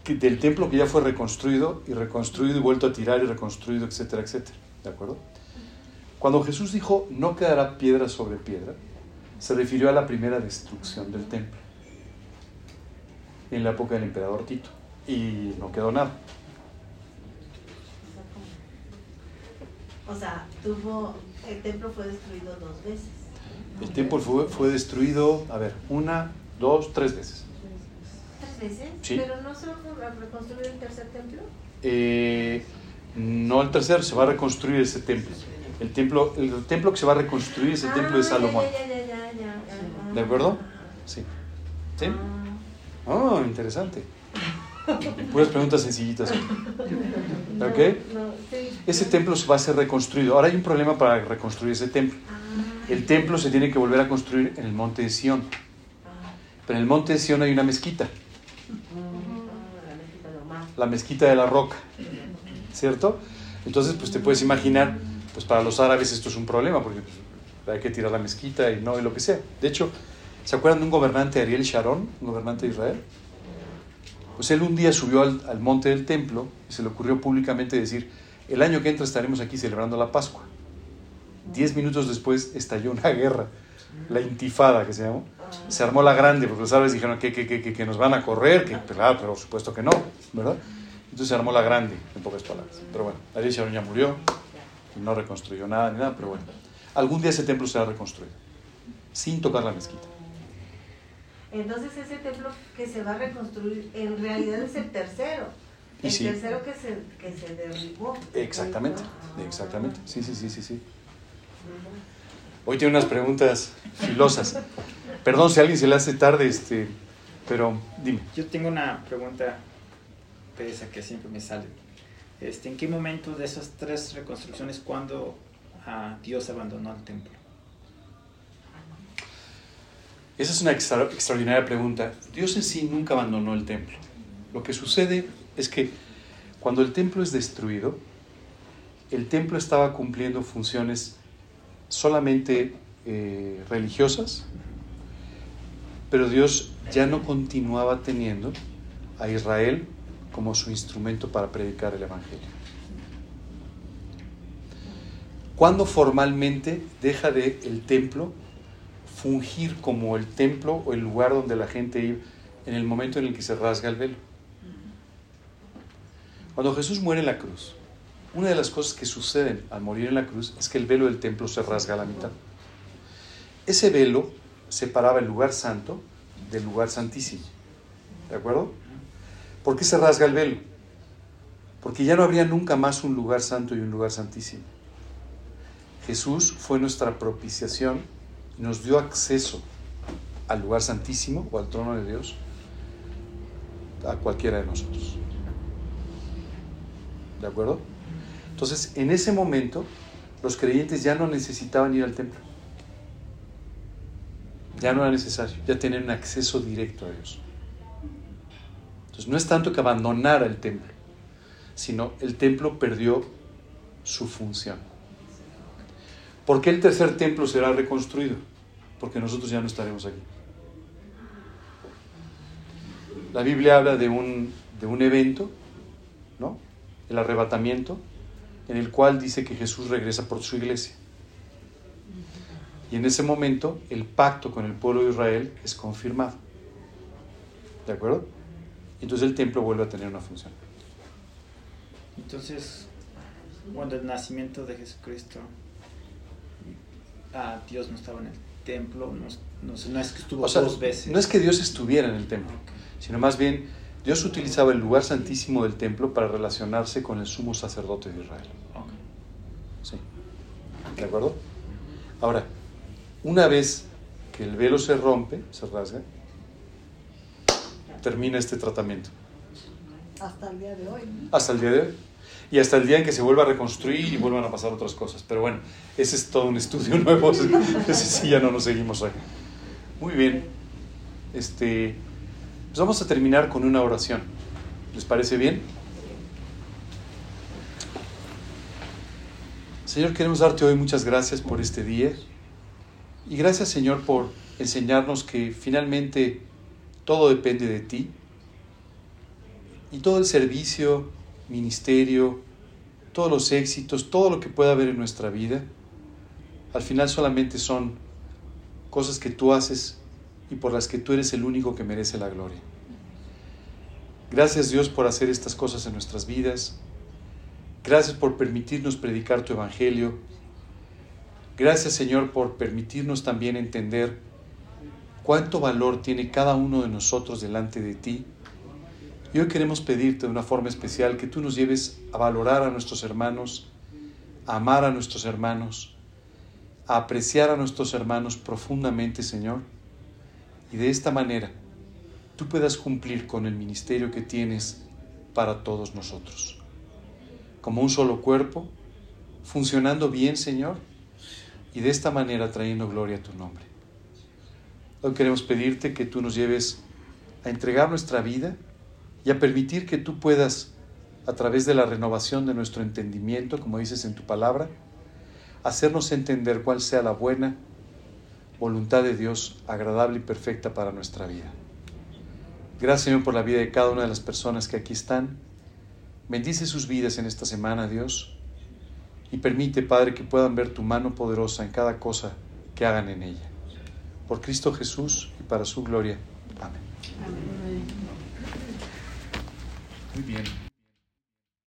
del templo que ya fue reconstruido y reconstruido y vuelto a tirar y reconstruido, etcétera, etcétera. ¿De acuerdo? Cuando Jesús dijo, no quedará piedra sobre piedra, se refirió a la primera destrucción del templo en la época del emperador Tito y no quedó nada. O sea, tuvo, el templo fue destruido dos veces. El templo fue, fue destruido, a ver, una, dos, tres veces. ¿Tres veces? Sí. ¿Pero no se va a reconstruir el tercer templo? Eh, no el tercer, se va a reconstruir ese templo. El templo, el templo que se va a reconstruir es el templo de Ah, Salomón. Ya, ya, ya, ya, ya, ya. ¿De acuerdo? Sí. ¿Sí? Ah. Oh, interesante. Puras preguntas sencillitas. ¿Ok? No, no, sí. Ese templo se va a ser reconstruido. Ahora hay un problema para reconstruir ese templo. Ah, El templo se tiene que volver a construir en el monte de Sión. ah, Pero en el monte de Sión hay una mezquita, ah, la mezquita de Omar. la mezquita de la roca. ¿Cierto? Entonces, pues te puedes imaginar, pues para los árabes esto es un problema, porque pues, hay que tirar la mezquita y no, y lo que sea. De hecho, ¿se acuerdan de un gobernante, Ariel Sharon, un gobernante de Israel? Pues él un día subió al, al monte del templo y se le ocurrió públicamente decir, el año que entra estaremos aquí celebrando la Pascua. Diez minutos después estalló una guerra, la intifada que se llamó. Se armó la grande, porque los árabes dijeron que, que, que, que- nos van a correr, que claro, pero por supuesto que no, ¿verdad? Entonces se armó la grande, en pocas palabras. Pero bueno, Ariel Sharon ya murió, no reconstruyó nada ni nada, pero bueno. Algún día ese templo será reconstruido, sin tocar la mezquita. Entonces ese templo que se va a reconstruir en realidad es el tercero. El sí. tercero que se, que se derribó. Exactamente, Ah. exactamente. Sí, sí, sí, sí, sí. Hoy tiene unas preguntas filosas. Perdón si a alguien se le hace tarde, este, pero dime. Yo tengo una pregunta de esa que siempre me sale. Este, ¿En qué momento de esas tres reconstrucciones cuando ah, Dios abandonó el templo? Esa es una extra- extraordinaria pregunta. Dios en sí nunca abandonó el templo. Lo que sucede es que cuando el templo es destruido, el templo estaba cumpliendo funciones solamente eh, religiosas, pero Dios ya no continuaba teniendo a Israel como su instrumento para predicar el Evangelio. Cuando formalmente deja de el templo fungir como el templo o el lugar donde la gente iba en el momento en el que se rasga el velo. Cuando Jesús muere en la cruz, una de las cosas que suceden al morir en la cruz es que el velo del templo se rasga a la mitad. Ese velo separaba el lugar santo del lugar santísimo. ¿De acuerdo? ¿Por qué se rasga el velo? Porque ya no habría nunca más un lugar santo y un lugar santísimo. Jesús fue nuestra propiciación y nos dio acceso al lugar santísimo o al trono de Dios a cualquiera de nosotros. ¿De acuerdo? Entonces, en ese momento, los creyentes ya no necesitaban ir al templo. Ya no era necesario, ya tenían acceso directo a Dios. Entonces, no es tanto que abandonara el templo, sino el templo perdió su función. ¿Por qué el tercer templo será reconstruido? Porque nosotros ya no estaremos aquí. La Biblia habla de un, de un evento, ¿no? El arrebatamiento, en el cual dice que Jesús regresa por su iglesia. Y en ese momento el pacto con el pueblo de Israel es confirmado. ¿De acuerdo? Entonces el templo vuelve a tener una función. Entonces, cuando el nacimiento de Jesucristo, ah, Dios no estaba en el templo, no, no, no es que estuvo O sea, dos veces. no es que Dios estuviera en el templo, sino más bien Dios utilizaba el lugar santísimo del templo para relacionarse con el sumo sacerdote de Israel. Sí. ¿De acuerdo? Ahora, una vez que el velo se rompe, se rasga, termina este tratamiento. Hasta el día de hoy. ¿no? Hasta el día de hoy. Y hasta el día en que se vuelva a reconstruir y vuelvan a pasar otras cosas. Pero bueno, ese es todo un estudio nuevo. Ese sí ya no nos seguimos hoy. Muy bien. Este, pues vamos a terminar con una oración. ¿Les parece bien? Señor, queremos darte hoy muchas gracias por este día. Y gracias, Señor, por enseñarnos que finalmente todo depende de ti. Y todo el servicio, ministerio, todos los éxitos, todo lo que pueda haber en nuestra vida, al final solamente son cosas que tú haces y por las que tú eres el único que merece la gloria. Gracias Dios por hacer estas cosas en nuestras vidas. Gracias por permitirnos predicar tu evangelio. Gracias Señor por permitirnos también entender cuánto valor tiene cada uno de nosotros delante de ti. Y hoy queremos pedirte de una forma especial que tú nos lleves a valorar a nuestros hermanos, a amar a nuestros hermanos, a apreciar a nuestros hermanos profundamente, Señor. Y de esta manera tú puedas cumplir con el ministerio que tienes para todos nosotros. Como un solo cuerpo, funcionando bien, Señor, y de esta manera trayendo gloria a tu nombre. Queremos pedirte que tú nos lleves a entregar nuestra vida y a permitir que tú puedas, a través de la renovación de nuestro entendimiento, como dices en tu palabra, hacernos entender cuál sea la buena voluntad de Dios, agradable y perfecta para nuestra vida. Gracias, Señor, por la vida de cada una de las personas que aquí están. Bendice sus vidas en esta semana, Dios, y permite, Padre, que puedan ver tu mano poderosa en cada cosa que hagan en ella. Por Cristo Jesús y para su gloria. Amén. Muy bien.